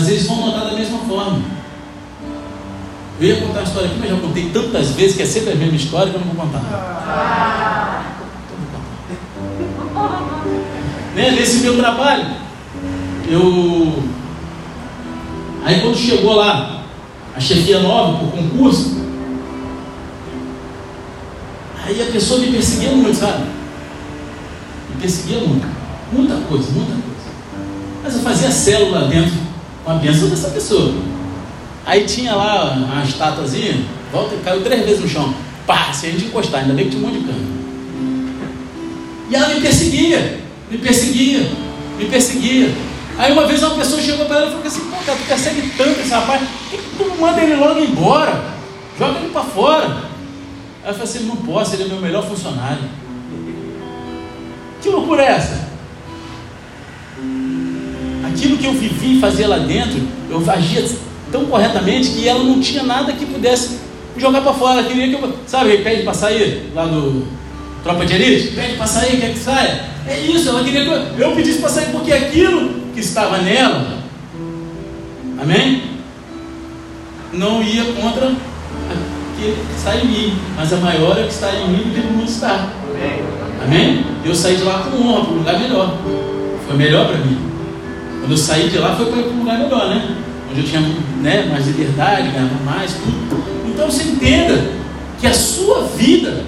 Mas eles vão notar da mesma forma. Eu ia contar a história aqui, mas já contei tantas vezes que é sempre a mesma história que eu não vou contar. *laughs* né, nesse meu trabalho. Eu. Aí quando chegou lá a chefia nova por concurso, aí a pessoa me perseguia muito, sabe? Me perseguia muito. Muita coisa, muita coisa. Mas eu fazia célula dentro com a bênção dessa pessoa. Aí tinha lá uma estátuazinha, volta e caiu três vezes no chão. Pá, se a gente encostar, ainda bem que tinha um monte de cano. E ela me perseguia me perseguia, me perseguia. Aí uma vez uma pessoa chegou para ela e falou assim, pô, cara, tu persegue tanto esse rapaz, por que tu não manda ele logo embora? Joga ele para fora. Eu falei assim, não posso, ele é meu melhor funcionário. Que loucura é essa? Aquilo que eu vivi e fazia lá dentro, eu agia tão corretamente que ela não tinha nada que pudesse jogar para fora. Ela queria que eu. Sabe, pede para sair lá do Tropa de Elite? Pede para sair, quer que saia? É isso, ela queria que eu, eu pedisse para sair, porque aquilo que estava nela, amém? Não ia contra aquele que está em mim, mas a maior é que está em mim do que no mundo está. Amém? Eu saí de lá com honra, para um lugar melhor. Foi melhor para mim. Quando eu saí de lá, foi para um lugar melhor, né? Onde eu tinha né, mais liberdade, ganhava mais, tudo. Então você entenda que a sua vida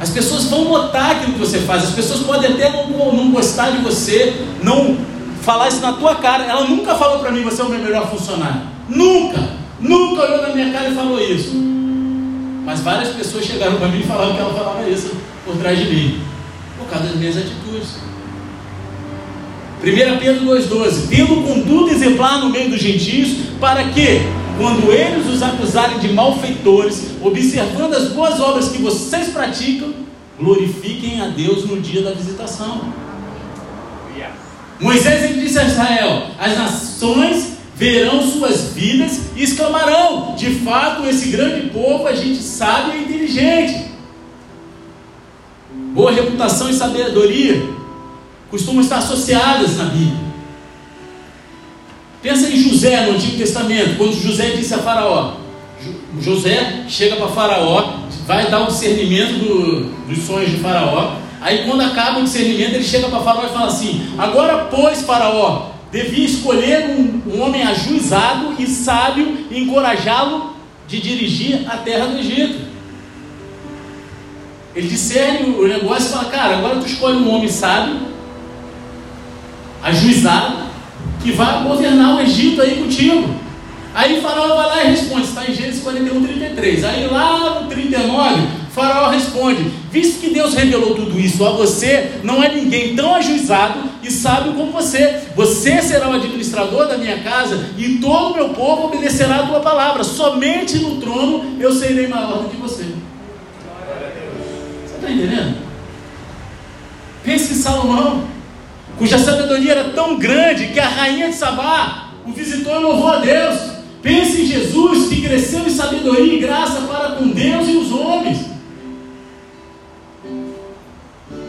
as pessoas vão notar aquilo que você faz. As pessoas podem até não, não gostar de você, não falar isso na tua cara. Ela nunca falou para mim, você é o meu melhor funcionário. Nunca, nunca olhou na minha cara e falou isso. Mas várias pessoas chegaram para mim e falaram que ela falava isso por trás de mim, por causa das minhas atitudes. 1 Pedro 2,12: Tendo conduta exemplar no meio dos gentios, para que, quando eles os acusarem de malfeitores, observando as boas obras que vocês praticam, glorifiquem a Deus no dia da visitação. Moisés ele disse a Israel: As nações verão suas vidas e exclamarão: De fato, esse grande povo a gente sabe é inteligente. Boa reputação e sabedoria costumam estar associadas na Bíblia. Pensa em José no Antigo Testamento, quando José disse a Faraó: José chega para Faraó, vai dar o discernimento do, dos sonhos de Faraó. Aí, quando acaba o discernimento, ele chega para Faraó e fala assim: Agora, pois, Faraó, devia escolher um, um homem ajuizado e sábio e encorajá-lo de dirigir a terra do Egito. Ele discerne o negócio e fala: Cara, agora tu escolhe um homem sábio, ajuizado, que vai governar o Egito aí contigo. Aí Faraó vai lá e responde, está em Gênesis 41, 33. Aí lá no 39, Faraó responde: Visto que Deus revelou tudo isso a você, não há ninguém tão ajuizado e sábio como você. Você será o administrador da minha casa e todo o meu povo obedecerá a tua palavra. Somente no trono eu serei maior do que você. Você está entendendo? Pense em Salomão, cuja sabedoria era tão grande que a rainha de Sabá o visitou e louvou a Deus. Pense em Jesus que cresceu em sabedoria e graça para com Deus e os homens.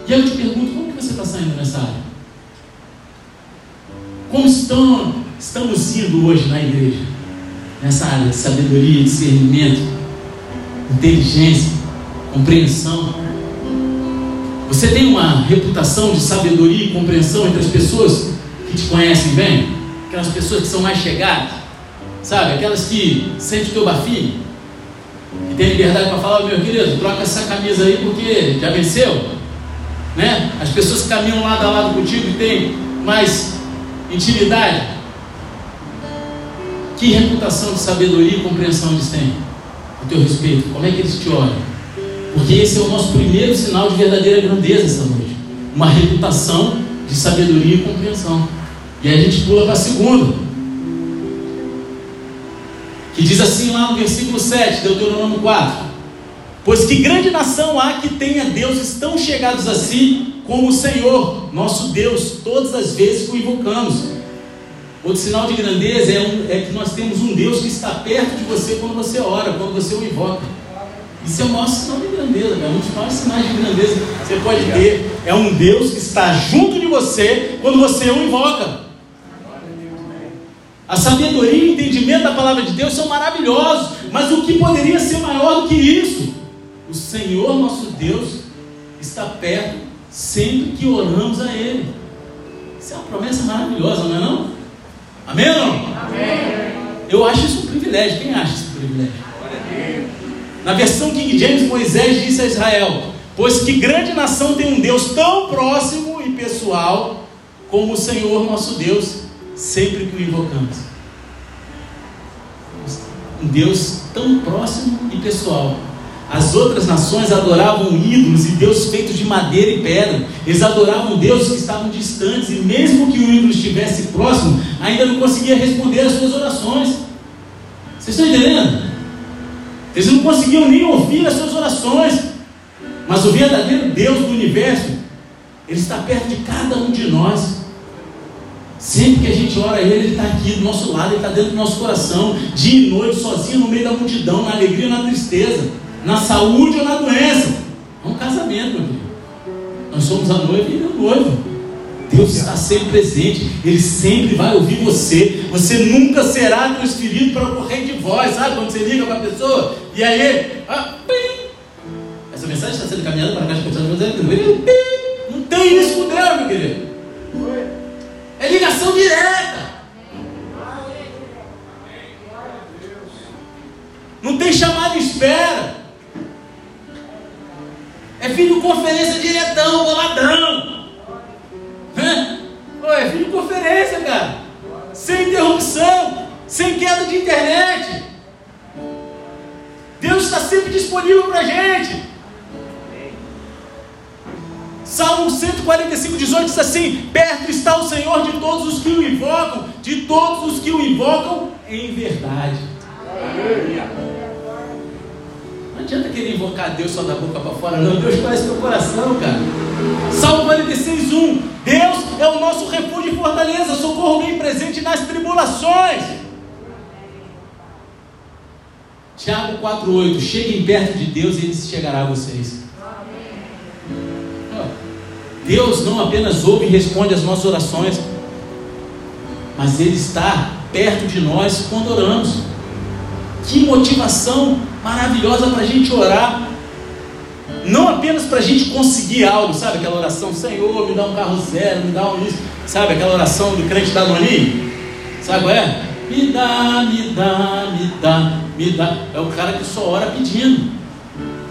E eu te pergunto, como que você está saindo nessa área? Como estão, estamos indo hoje na igreja? Nessa área de sabedoria, discernimento, inteligência, compreensão. Você tem uma reputação de sabedoria e compreensão entre as pessoas que te conhecem bem? Aquelas pessoas que são mais chegadas? Sabe? Aquelas que sentem o teu bafinho? Que tem liberdade para falar, meu querido, troca essa camisa aí porque já venceu? né? As pessoas que caminham lado a lado contigo e têm mais intimidade. Que reputação de sabedoria e compreensão eles têm a teu respeito? Como é que eles te olham? Porque esse é o nosso primeiro sinal de verdadeira grandeza essa noite. Uma reputação de sabedoria e compreensão. E a gente pula para a segunda. Que diz assim lá no versículo 7, Deuteronômio 4. Pois que grande nação há que tenha deuses tão chegados a si como o Senhor, nosso Deus, todas as vezes que o invocamos. Outro sinal de grandeza é, um, é, que nós temos um Deus que está perto de você quando você ora, quando você o invoca. Isso é o maior sinal de grandeza, é um dos maiores sinais de grandeza que você pode ter. É um Deus que está junto de você quando você o invoca. A sabedoria e o entendimento da palavra de Deus são maravilhosos, mas o que poderia ser maior do que isso? O Senhor nosso Deus está perto sempre que oramos a Ele. Isso é uma promessa maravilhosa, não é não? Amém não? Amém. Eu acho isso um privilégio. Quem acha isso um privilégio? Na versão King James, Moisés disse a Israel: Pois que grande nação tem um Deus tão próximo e pessoal como o Senhor nosso Deus, sempre que o invocamos. Um Deus tão próximo e pessoal as outras nações adoravam ídolos e deuses feitos de madeira e pedra. Eles adoravam deuses que estavam distantes, e mesmo que o ídolo estivesse próximo, ainda não conseguia responder às suas orações. Vocês estão entendendo? Eles não conseguiam nem ouvir as suas orações. Mas o verdadeiro Deus do universo, Ele está perto de cada um de nós. Sempre que a gente ora a Ele, Ele está aqui do nosso lado, Ele está dentro do nosso coração, dia e noite, sozinho no meio da multidão, na alegria e na tristeza na saúde ou na doença. É um casamento, meu filho. Nós somos a noiva e ele é o noivo. Deus está sempre presente, Ele sempre vai ouvir você. Você nunca será transferido para o corrente de voz, sabe? Quando você liga para a pessoa e aí, ah, essa mensagem está sendo caminhada para a caixa de pessoas, não tem isso com Deus, meu querido. É ligação direta. Não tem chamada em espera. É videoconferência diretão, boladão. É videoconferência, cara. Sem interrupção, sem queda de internet. Deus está sempre disponível para a gente. Salmo 145, 18 diz assim: Perto está o Senhor de todos os que o invocam, de todos os que o invocam em verdade. Aleluia adianta querer invocar Deus só da boca para fora, não. Deus conhece teu coração, cara. Salmo 46, 1. Deus é o nosso refúgio e fortaleza, socorro bem presente nas tribulações. Tiago 4,8. Cheguem perto de Deus e ele chegará a vocês. Deus não apenas ouve e responde às nossas orações, mas Ele está perto de nós quando oramos. Que motivação maravilhosa para a gente orar. Não apenas para a gente conseguir algo, sabe? Aquela oração, Senhor, me dá um carro zero, me dá um isso. Sabe aquela oração do crente da Doni? Sabe qual é? Me dá, me dá, me dá, me dá. É o cara que só ora pedindo.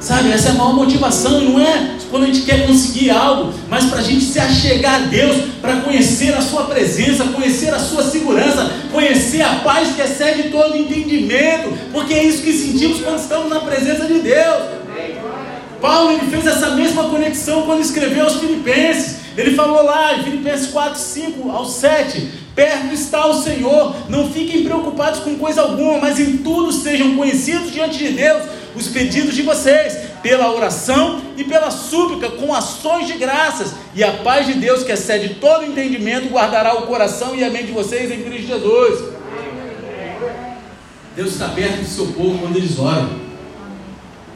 Sabe, essa é a maior motivação, não é quando a gente quer conseguir algo, mas para a gente se achegar a Deus, para conhecer a Sua presença, conhecer a Sua segurança, conhecer a paz que excede todo entendimento, porque é isso que sentimos quando estamos na presença de Deus. Paulo ele fez essa mesma conexão quando escreveu aos Filipenses. Ele falou lá em Filipenses 4, 5 ao 7: Perto está o Senhor, não fiquem preocupados com coisa alguma, mas em tudo sejam conhecidos diante de Deus os pedidos de vocês, pela oração e pela súplica, com ações de graças, e a paz de Deus, que excede todo entendimento, guardará o coração e a mente de vocês em Cristo Jesus. Deus está perto do seu povo quando eles oram.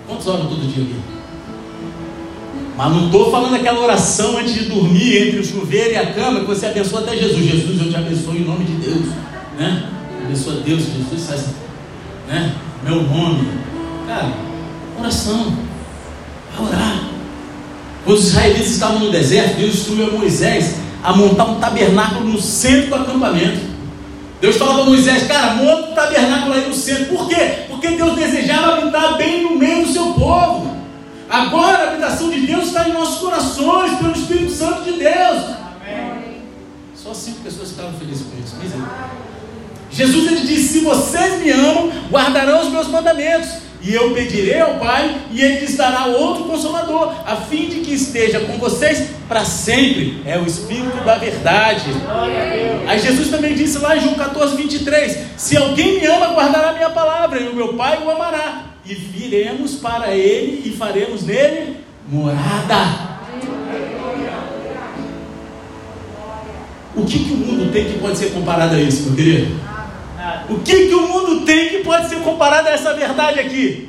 Quantos oram todo dia aqui? Mas não estou falando aquela oração antes de dormir, entre o chuveiro e a cama, que você abençoa até Jesus. Jesus, eu te abençoo em nome de Deus. Né? Abençoa Deus, Jesus faz né? meu nome. Cara, oração. A orar. Quando os israelitas estavam no deserto, Deus instruiu a Moisés a montar um tabernáculo no centro do acampamento. Deus falava para Moisés, cara, monta um tabernáculo aí no centro. Por quê? Porque Deus desejava habitar bem no meio do seu povo. Agora a habitação de Deus está em nossos corações, pelo Espírito Santo de Deus. Amém. Só cinco pessoas ficaram felizes com isso. Jesus ele disse: Se vocês me amam, guardarão os meus mandamentos. E eu pedirei ao Pai, e Ele lhes dará outro consolador, a fim de que esteja com vocês para sempre. É o Espírito da verdade. Aí Jesus também disse lá em João 14, 23: Se alguém me ama, guardará a minha palavra, e o meu Pai o amará e viremos para ele e faremos nele morada. O que, que o mundo tem que pode ser comparado a isso, meu querido? O que, que o mundo tem que pode ser comparado a essa verdade aqui?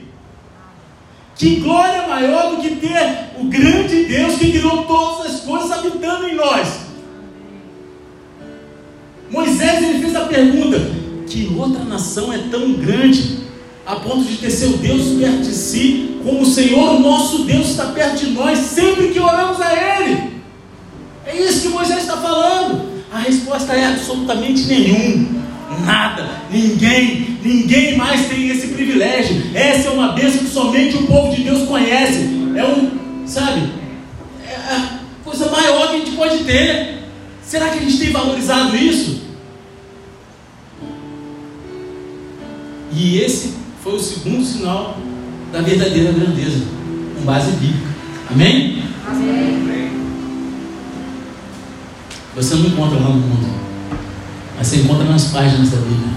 Que glória maior do que ter o grande Deus que criou todas as coisas habitando em nós. Moisés ele fez a pergunta: que outra nação é tão grande a ponto de ter seu Deus perto de si, como o Senhor, nosso Deus, está perto de nós sempre que oramos a Ele. É isso que Moisés está falando. A resposta é absolutamente nenhum, nada, ninguém, ninguém mais tem esse privilégio. Essa é uma bênção que somente o povo de Deus conhece. É um, sabe, é a coisa maior que a gente pode ter. Será que a gente tem valorizado isso? E esse foi o segundo sinal da verdadeira grandeza, com base bíblica. Amém? Amém. Você não encontra lá no mundo, você encontra nas páginas da Bíblia,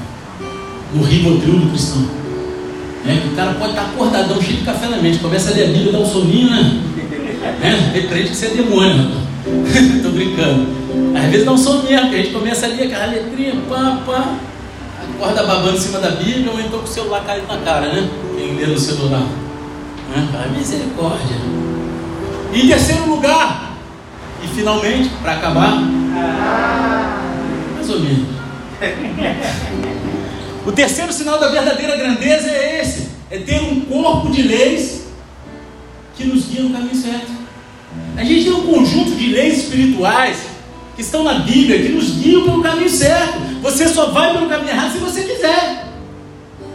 no ribotril do cristão. É, que o cara pode estar acordadão, cheio de café na mente, começa a ler a Bíblia, dá um soninho, né? É, tem crente que você é demônio, Estou *laughs* brincando. Às vezes dá um sono mesmo, a gente começa a ler aquela letrinha, pá, pá acorda babando em cima da Bíblia ou então com o celular caído na cara, né? Quem lê no celular. Né? A misericórdia. Em terceiro lugar, e finalmente, para acabar, mais ou menos. O terceiro sinal da verdadeira grandeza é esse: é ter um corpo de leis que nos guia no caminho certo. A gente tem um conjunto de leis espirituais que estão na Bíblia, que nos guiam pelo caminho certo. Você só vai pelo caminho errado se você quiser.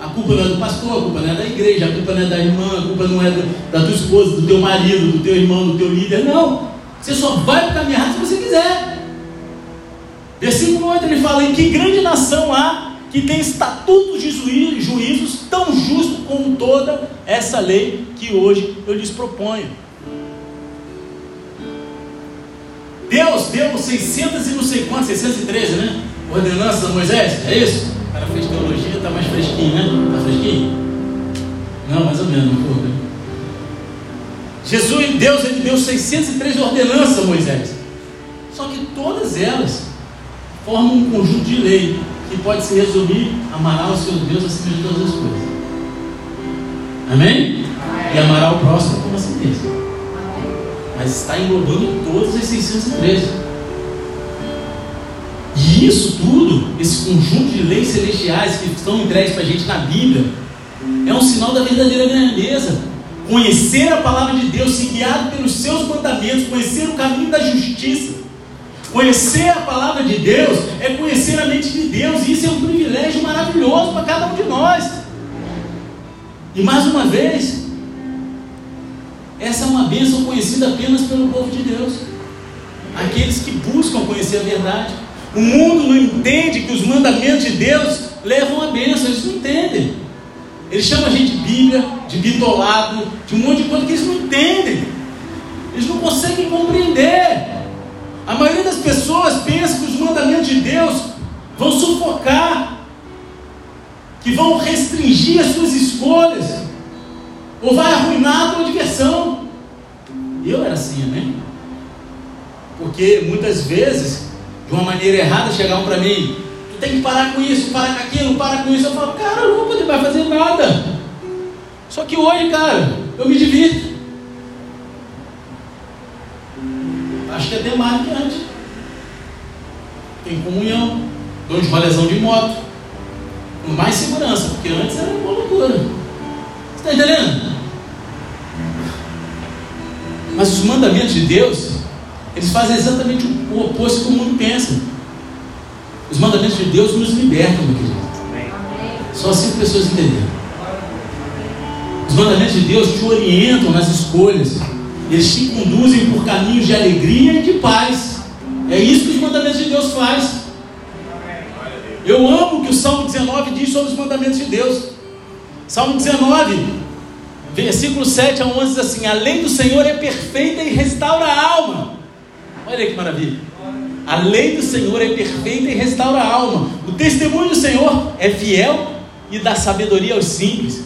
A culpa não é do pastor, a culpa não é da igreja, a culpa não é da irmã, a culpa não é do, da tua esposa, do teu marido, do teu irmão, do teu líder. Não. Você só vai pelo caminho errado se você quiser. Versículo 8 ele fala: Em que grande nação há que tem estatutos de juízos tão justos como toda essa lei que hoje eu lhes proponho. Deus deu 600 e não sei quantos, 613, né? Ordenança de Moisés, é isso? O cara fez teologia, está mais fresquinho, né? Está fresquinho? Não, mais ou menos, um pouco. Né? Jesus, Deus, ele deu 603 ordenanças a Moisés. Só que todas elas formam um conjunto de lei que pode se resumir: amará o seu Deus acima de todas as coisas. Amém? Amém. E amará o próximo como a si mesmo mas está englobando todos os 613. E isso tudo, esse conjunto de leis celestiais que estão entregues para a gente na Bíblia, é um sinal da verdadeira grandeza. Conhecer a palavra de Deus, se guiado pelos seus mandamentos, conhecer o caminho da justiça. Conhecer a palavra de Deus é conhecer a mente de Deus, e isso é um privilégio maravilhoso para cada um de nós. E mais uma vez, essa é uma bênção conhecida apenas pelo povo de Deus. Aqueles que buscam conhecer a verdade. O mundo não entende que os mandamentos de Deus levam a bênção, eles não entendem. Eles chamam a gente de Bíblia, de bitolado, de um monte de coisa que eles não entendem. Eles não conseguem compreender. A maioria das pessoas pensa que os mandamentos de Deus vão sufocar, que vão restringir as suas escolhas, ou vai arruinar a tua diversão. Eu era assim, né? Porque muitas vezes, de uma maneira errada, chegavam para mim, tu tem que parar com isso, parar com aquilo, parar com isso. Eu falo, cara, eu não vou poder mais fazer nada. Só que hoje, cara, eu me divirto. Antes. Tem comunhão, dou uns rolezão de moto, com mais segurança, porque antes era uma loucura. Você está entendendo? Mas os mandamentos de Deus, eles fazem exatamente o oposto que o mundo pensa. Os mandamentos de Deus nos libertam, meu querido. Só assim pessoas entenderam. Os mandamentos de Deus te orientam nas escolhas. Eles te conduzem por caminhos de alegria e de paz. É isso que os mandamentos de Deus faz. Eu amo o que o Salmo 19 diz sobre os mandamentos de Deus. Salmo 19, versículo 7 a 11 diz assim: A lei do Senhor é perfeita e restaura a alma. Olha que maravilha. A lei do Senhor é perfeita e restaura a alma. O testemunho do Senhor é fiel e dá sabedoria aos simples.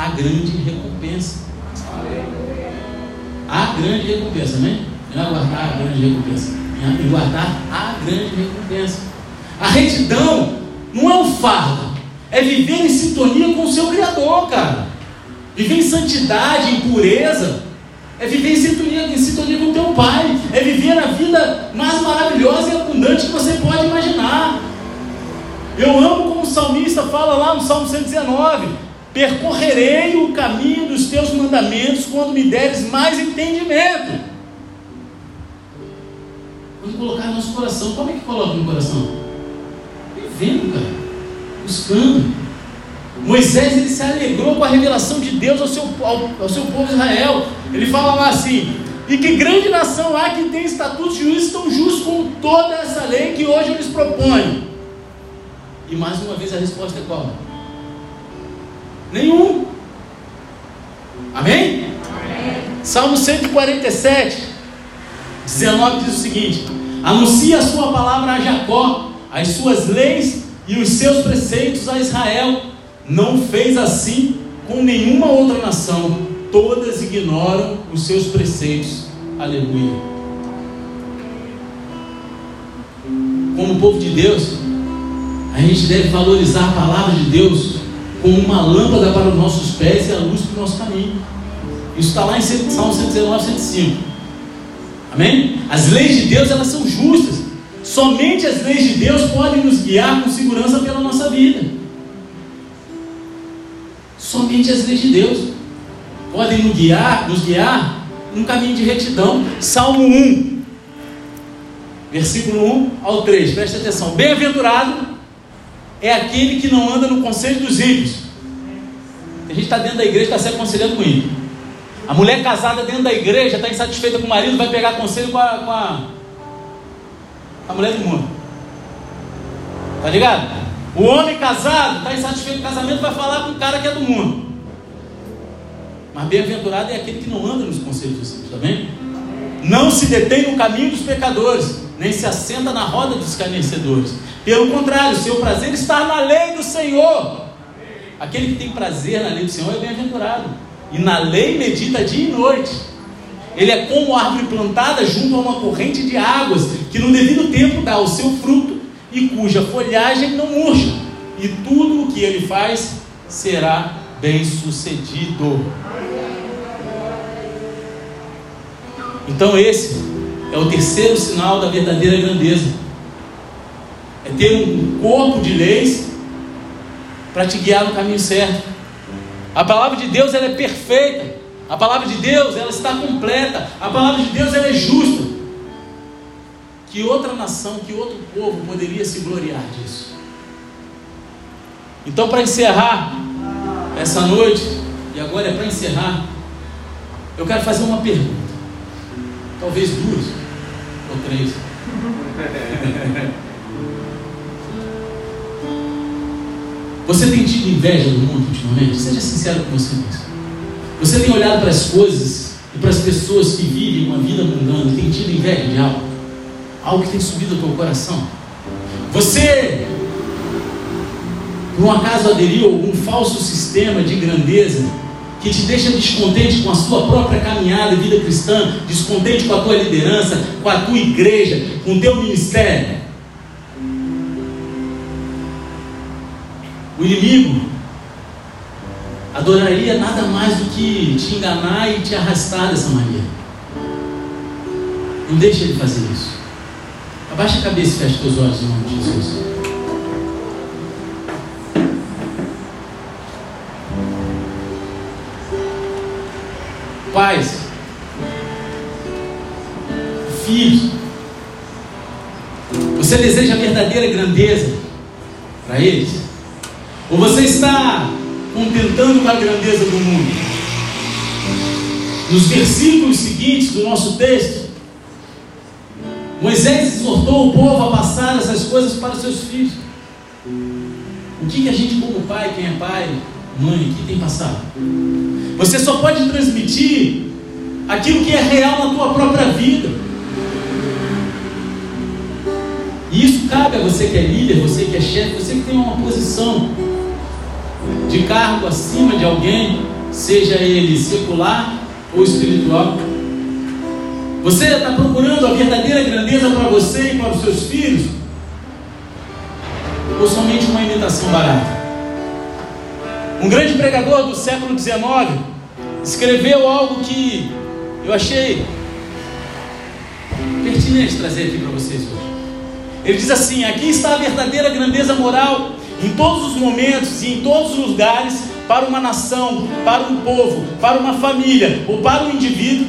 a grande recompensa. A grande recompensa, né? Não é guardar a grande recompensa, é guardar a grande recompensa. A retidão não é um fardo, é viver em sintonia com o seu Criador, cara. Viver em santidade, em pureza, é viver em sintonia, em sintonia com o teu Pai, é viver a vida mais maravilhosa e abundante que você pode imaginar. Eu amo como o salmista fala lá no Salmo 119: percorrerei o caminho dos teus mandamentos quando me deres mais entendimento. Vamos colocar no nosso coração. Como é que coloca no coração? vendo, cara, buscando. Moisés ele se alegrou com a revelação de Deus ao seu, ao, ao seu povo Israel. Ele fala lá assim: e que grande nação há que tem estatutos juízes tão justos como toda essa lei que hoje eles propõem. E mais uma vez a resposta é qual? Nenhum. Amém? Amém. Salmo 147, 19 diz o seguinte: Anuncia a sua palavra a Jacó as suas leis e os seus preceitos a Israel. Não fez assim com nenhuma outra nação. Todas ignoram os seus preceitos. Aleluia. Como povo de Deus, a gente deve valorizar a palavra de Deus como uma lâmpada para os nossos pés e a luz para o nosso caminho. Isso está lá em Salmo 119, 105. Amém? As leis de Deus, elas são justas. Somente as leis de Deus podem nos guiar com segurança pela nossa vida. Somente as leis de Deus podem nos guiar, nos guiar num caminho de retidão. Salmo 1, versículo 1 ao 3. Preste atenção. Bem-aventurado é aquele que não anda no conselho dos ímpios. A gente está dentro da igreja, está se aconselhando com ímpio. A mulher casada dentro da igreja está insatisfeita com o marido, vai pegar conselho com a, com a a mulher do mundo. Tá ligado? O homem casado está insatisfeito com o casamento, vai falar com o cara que é do mundo. Mas bem-aventurado é aquele que não anda nos conselhos dos simples, tá vendo? Não se detém no caminho dos pecadores, nem se assenta na roda dos escarnecedores. Pelo contrário, seu prazer está na lei do Senhor. Aquele que tem prazer na lei do Senhor é bem-aventurado. E na lei medita dia e noite. Ele é como árvore plantada junto a uma corrente de águas, que no devido tempo dá o seu fruto e cuja folhagem não murcha, e tudo o que ele faz será bem sucedido. Então, esse é o terceiro sinal da verdadeira grandeza: é ter um corpo de leis para te guiar no caminho certo. A palavra de Deus ela é perfeita. A palavra de Deus ela está completa. A palavra de Deus ela é justa. Que outra nação, que outro povo poderia se gloriar disso? Então, para encerrar essa noite, e agora é para encerrar, eu quero fazer uma pergunta. Talvez duas ou três. *laughs* Você tem tido inveja do mundo ultimamente? Seja sincero com você mesmo. Você tem olhado para as coisas e para as pessoas que vivem uma vida mundana, tem tido inveja de algo? Algo que tem subido ao teu coração? Você, por um acaso, aderiu a algum falso sistema de grandeza que te deixa descontente com a sua própria caminhada e vida cristã, descontente com a tua liderança, com a tua igreja, com o teu ministério? O inimigo adoraria nada mais do que te enganar e te arrastar dessa maneira. Não deixe ele fazer isso. Abaixa a cabeça e feche teus olhos em nome de Jesus. Pais, filhos, você deseja a verdadeira grandeza para eles? Ou você está contentando com a grandeza do mundo? Nos versículos seguintes do nosso texto, Moisés exortou o povo a passar essas coisas para os seus filhos. O que, que a gente, como pai, quem é pai, mãe, que tem passado? Você só pode transmitir aquilo que é real na tua própria vida. E isso cabe a você que é líder, você que é chefe, você que tem uma posição de cargo acima de alguém, seja ele secular ou espiritual. Você está procurando a verdadeira grandeza para você e para os seus filhos? Ou somente uma imitação barata? Um grande pregador do século XIX escreveu algo que eu achei pertinente trazer aqui para vocês hoje. Ele diz assim: aqui está a verdadeira grandeza moral em todos os momentos e em todos os lugares, para uma nação, para um povo, para uma família ou para um indivíduo,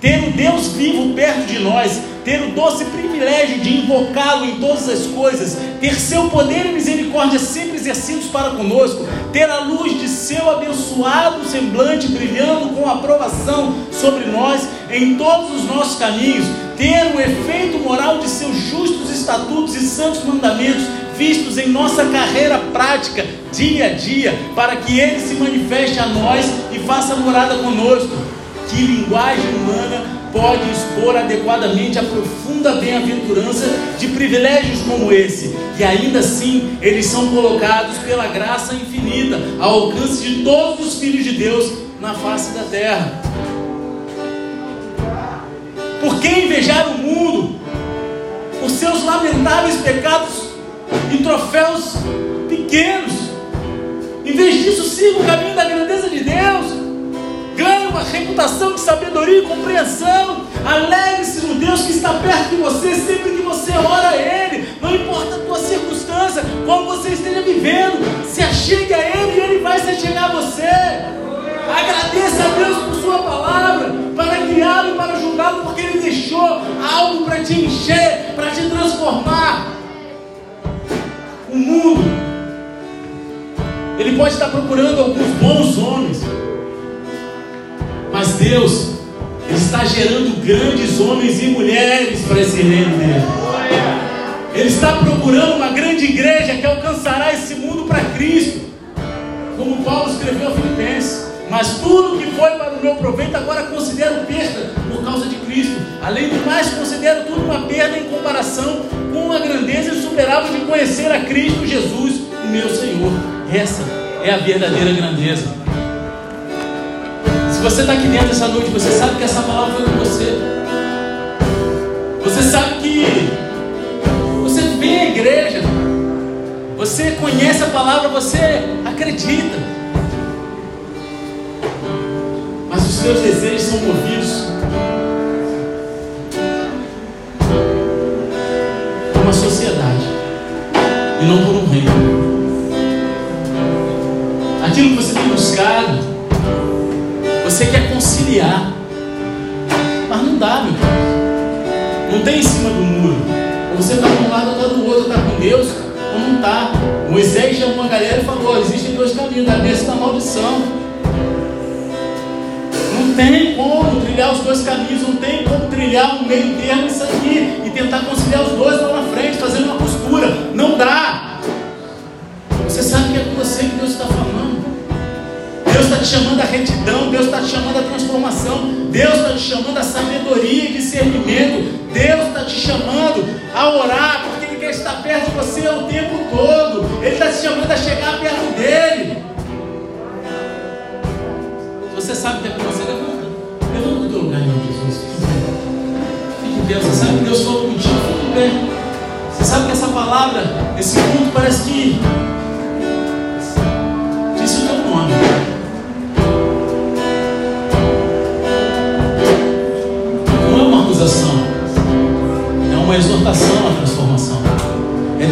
ter o Deus vivo perto de nós, ter o doce privilégio de invocá-lo em todas as coisas, ter seu poder e misericórdia sempre exercidos para conosco, ter a luz de seu abençoado semblante brilhando com aprovação sobre nós em todos os nossos caminhos, ter o efeito moral de seus justos estatutos e santos mandamentos vistos em nossa carreira prática, dia a dia, para que Ele se manifeste a nós e faça morada conosco. Que linguagem humana pode expor adequadamente a profunda bem-aventurança de privilégios como esse? E ainda assim, eles são colocados pela graça infinita ao alcance de todos os filhos de Deus na face da terra. Por que invejar o mundo? Por seus lamentáveis pecados e troféus pequenos. Em vez disso, siga o caminho da grandeza de Deus. Ganhe uma reputação de sabedoria e compreensão. Alegre-se no Deus que está perto de você sempre que você ora a Ele. Não importa a tua circunstância, como você esteja vivendo. Se achegue a Ele e Ele vai se achegar a você. Agradeça a Deus por Sua palavra, para guiá-lo e para julgá-lo, porque Ele deixou algo para te encher, para te transformar o mundo, ele pode estar procurando alguns bons homens, mas Deus está gerando grandes homens e mulheres para esse reino dele. Ele está procurando uma grande igreja que alcançará esse mundo para Cristo, como Paulo escreveu a Filipenses. Mas tudo que foi para o meu proveito, agora considero perda por causa de Cristo. Além do mais, considero tudo uma perda em comparação com a grandeza insuperável de conhecer a Cristo Jesus, o meu Senhor. Essa é a verdadeira grandeza. Se você está aqui dentro essa noite, você sabe que essa palavra foi com você. Você sabe que você vem à igreja, você conhece a palavra, você acredita. seus desejos são movidos por uma sociedade e não por um reino. Aquilo que você tem buscado, você quer conciliar, mas não dá, meu pai. Não tem em cima do muro. Ou você está de um lado ou está do outro, está com Deus ou não está. Moisés chamou uma galera e falou: existem dois caminhos, da bênção e da maldição. Não tem como trilhar os dois caminhos, não tem como trilhar um meio termo isso aqui e tentar conciliar os dois chamando a sabedoria e discernimento, Deus está te chamando a orar, porque Ele quer estar perto de você o tempo todo, Ele está te chamando a chegar perto dEle. Você sabe que é com você, levanta, levanta do teu lugar de Jesus, fique em Deus, você sabe que Deus falou contigo, fique bem. Você sabe que essa palavra, esse culto parece que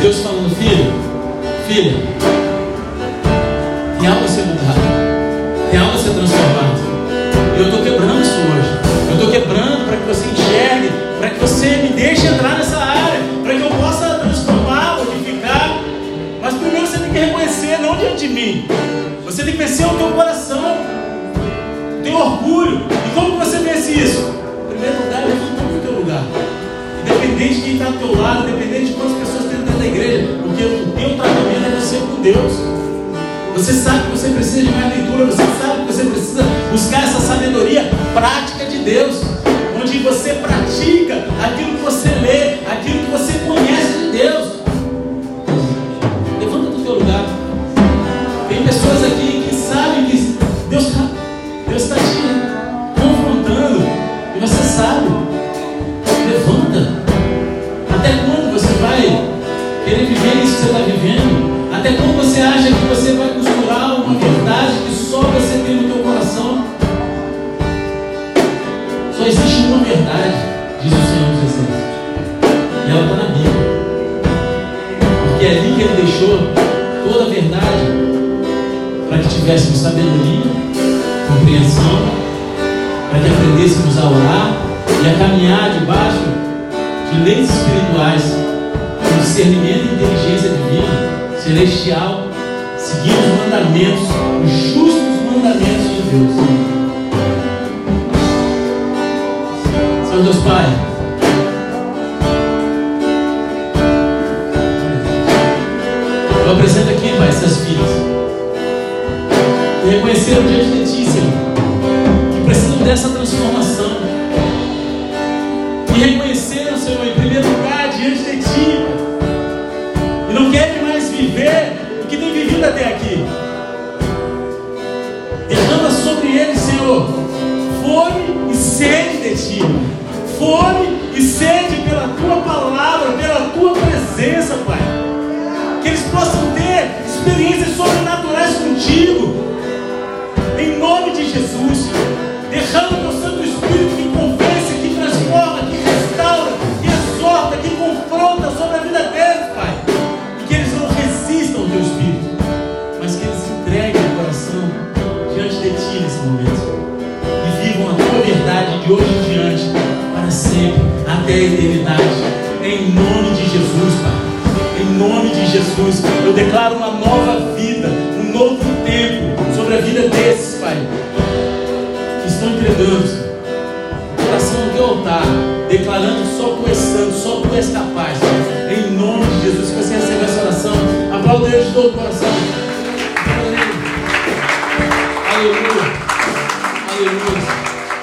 Deus falando, filho, filha, tem algo a ser mudado, tem algo a ser transformado. E eu estou quebrando isso hoje. Eu estou quebrando para que você enxergue, para que você me deixe entrar nessa área, para que eu possa transformar, modificar. Mas primeiro você tem que reconhecer, não diante de mim. Você tem que vencer o teu coração, teu orgulho. E como você vence isso? Em primeiro lugar, levantando do teu lugar. Independente de quem está ao teu lado, você com Deus. Você sabe que você precisa de mais leitura, você sabe que você precisa buscar essa sabedoria prática de Deus, onde você pratica aquilo que você lê, aquilo que você Só existe uma verdade, diz o Senhor Exércitos. E ela está na Bíblia. Porque é ali que Ele deixou toda a verdade para que tivéssemos sabedoria, compreensão, para que aprendêssemos a orar e a caminhar debaixo de leis espirituais, com discernimento e inteligência divina celestial, seguindo os mandamentos, os justos mandamentos de Deus. Deus Pai, eu apresento aqui, Pai, essas filhas, e reconheceram diante de Ti, Senhor, que precisam dessa transformação, e reconheceram, Senhor, em primeiro lugar, diante de Ti, e não querem mais viver o que tem vivido até aqui. Derrama sobre eles, Senhor, fome e sede de Ti. Fome e sede pela Tua palavra, pela Tua presença, Pai. Que eles possam ter experiências sobrenaturais contigo. Em nome de Jesus. Derrama eternidade. Em nome de Jesus, Pai. Em nome de Jesus, eu declaro uma nova vida, um novo tempo sobre a vida desses, Pai, que estão entregando o coração no teu altar, declarando só tu és santo, só tu és capaz. Em nome de Jesus, que você receba essa oração, aplauda Ele de todo o coração. Aleluia. Aleluia.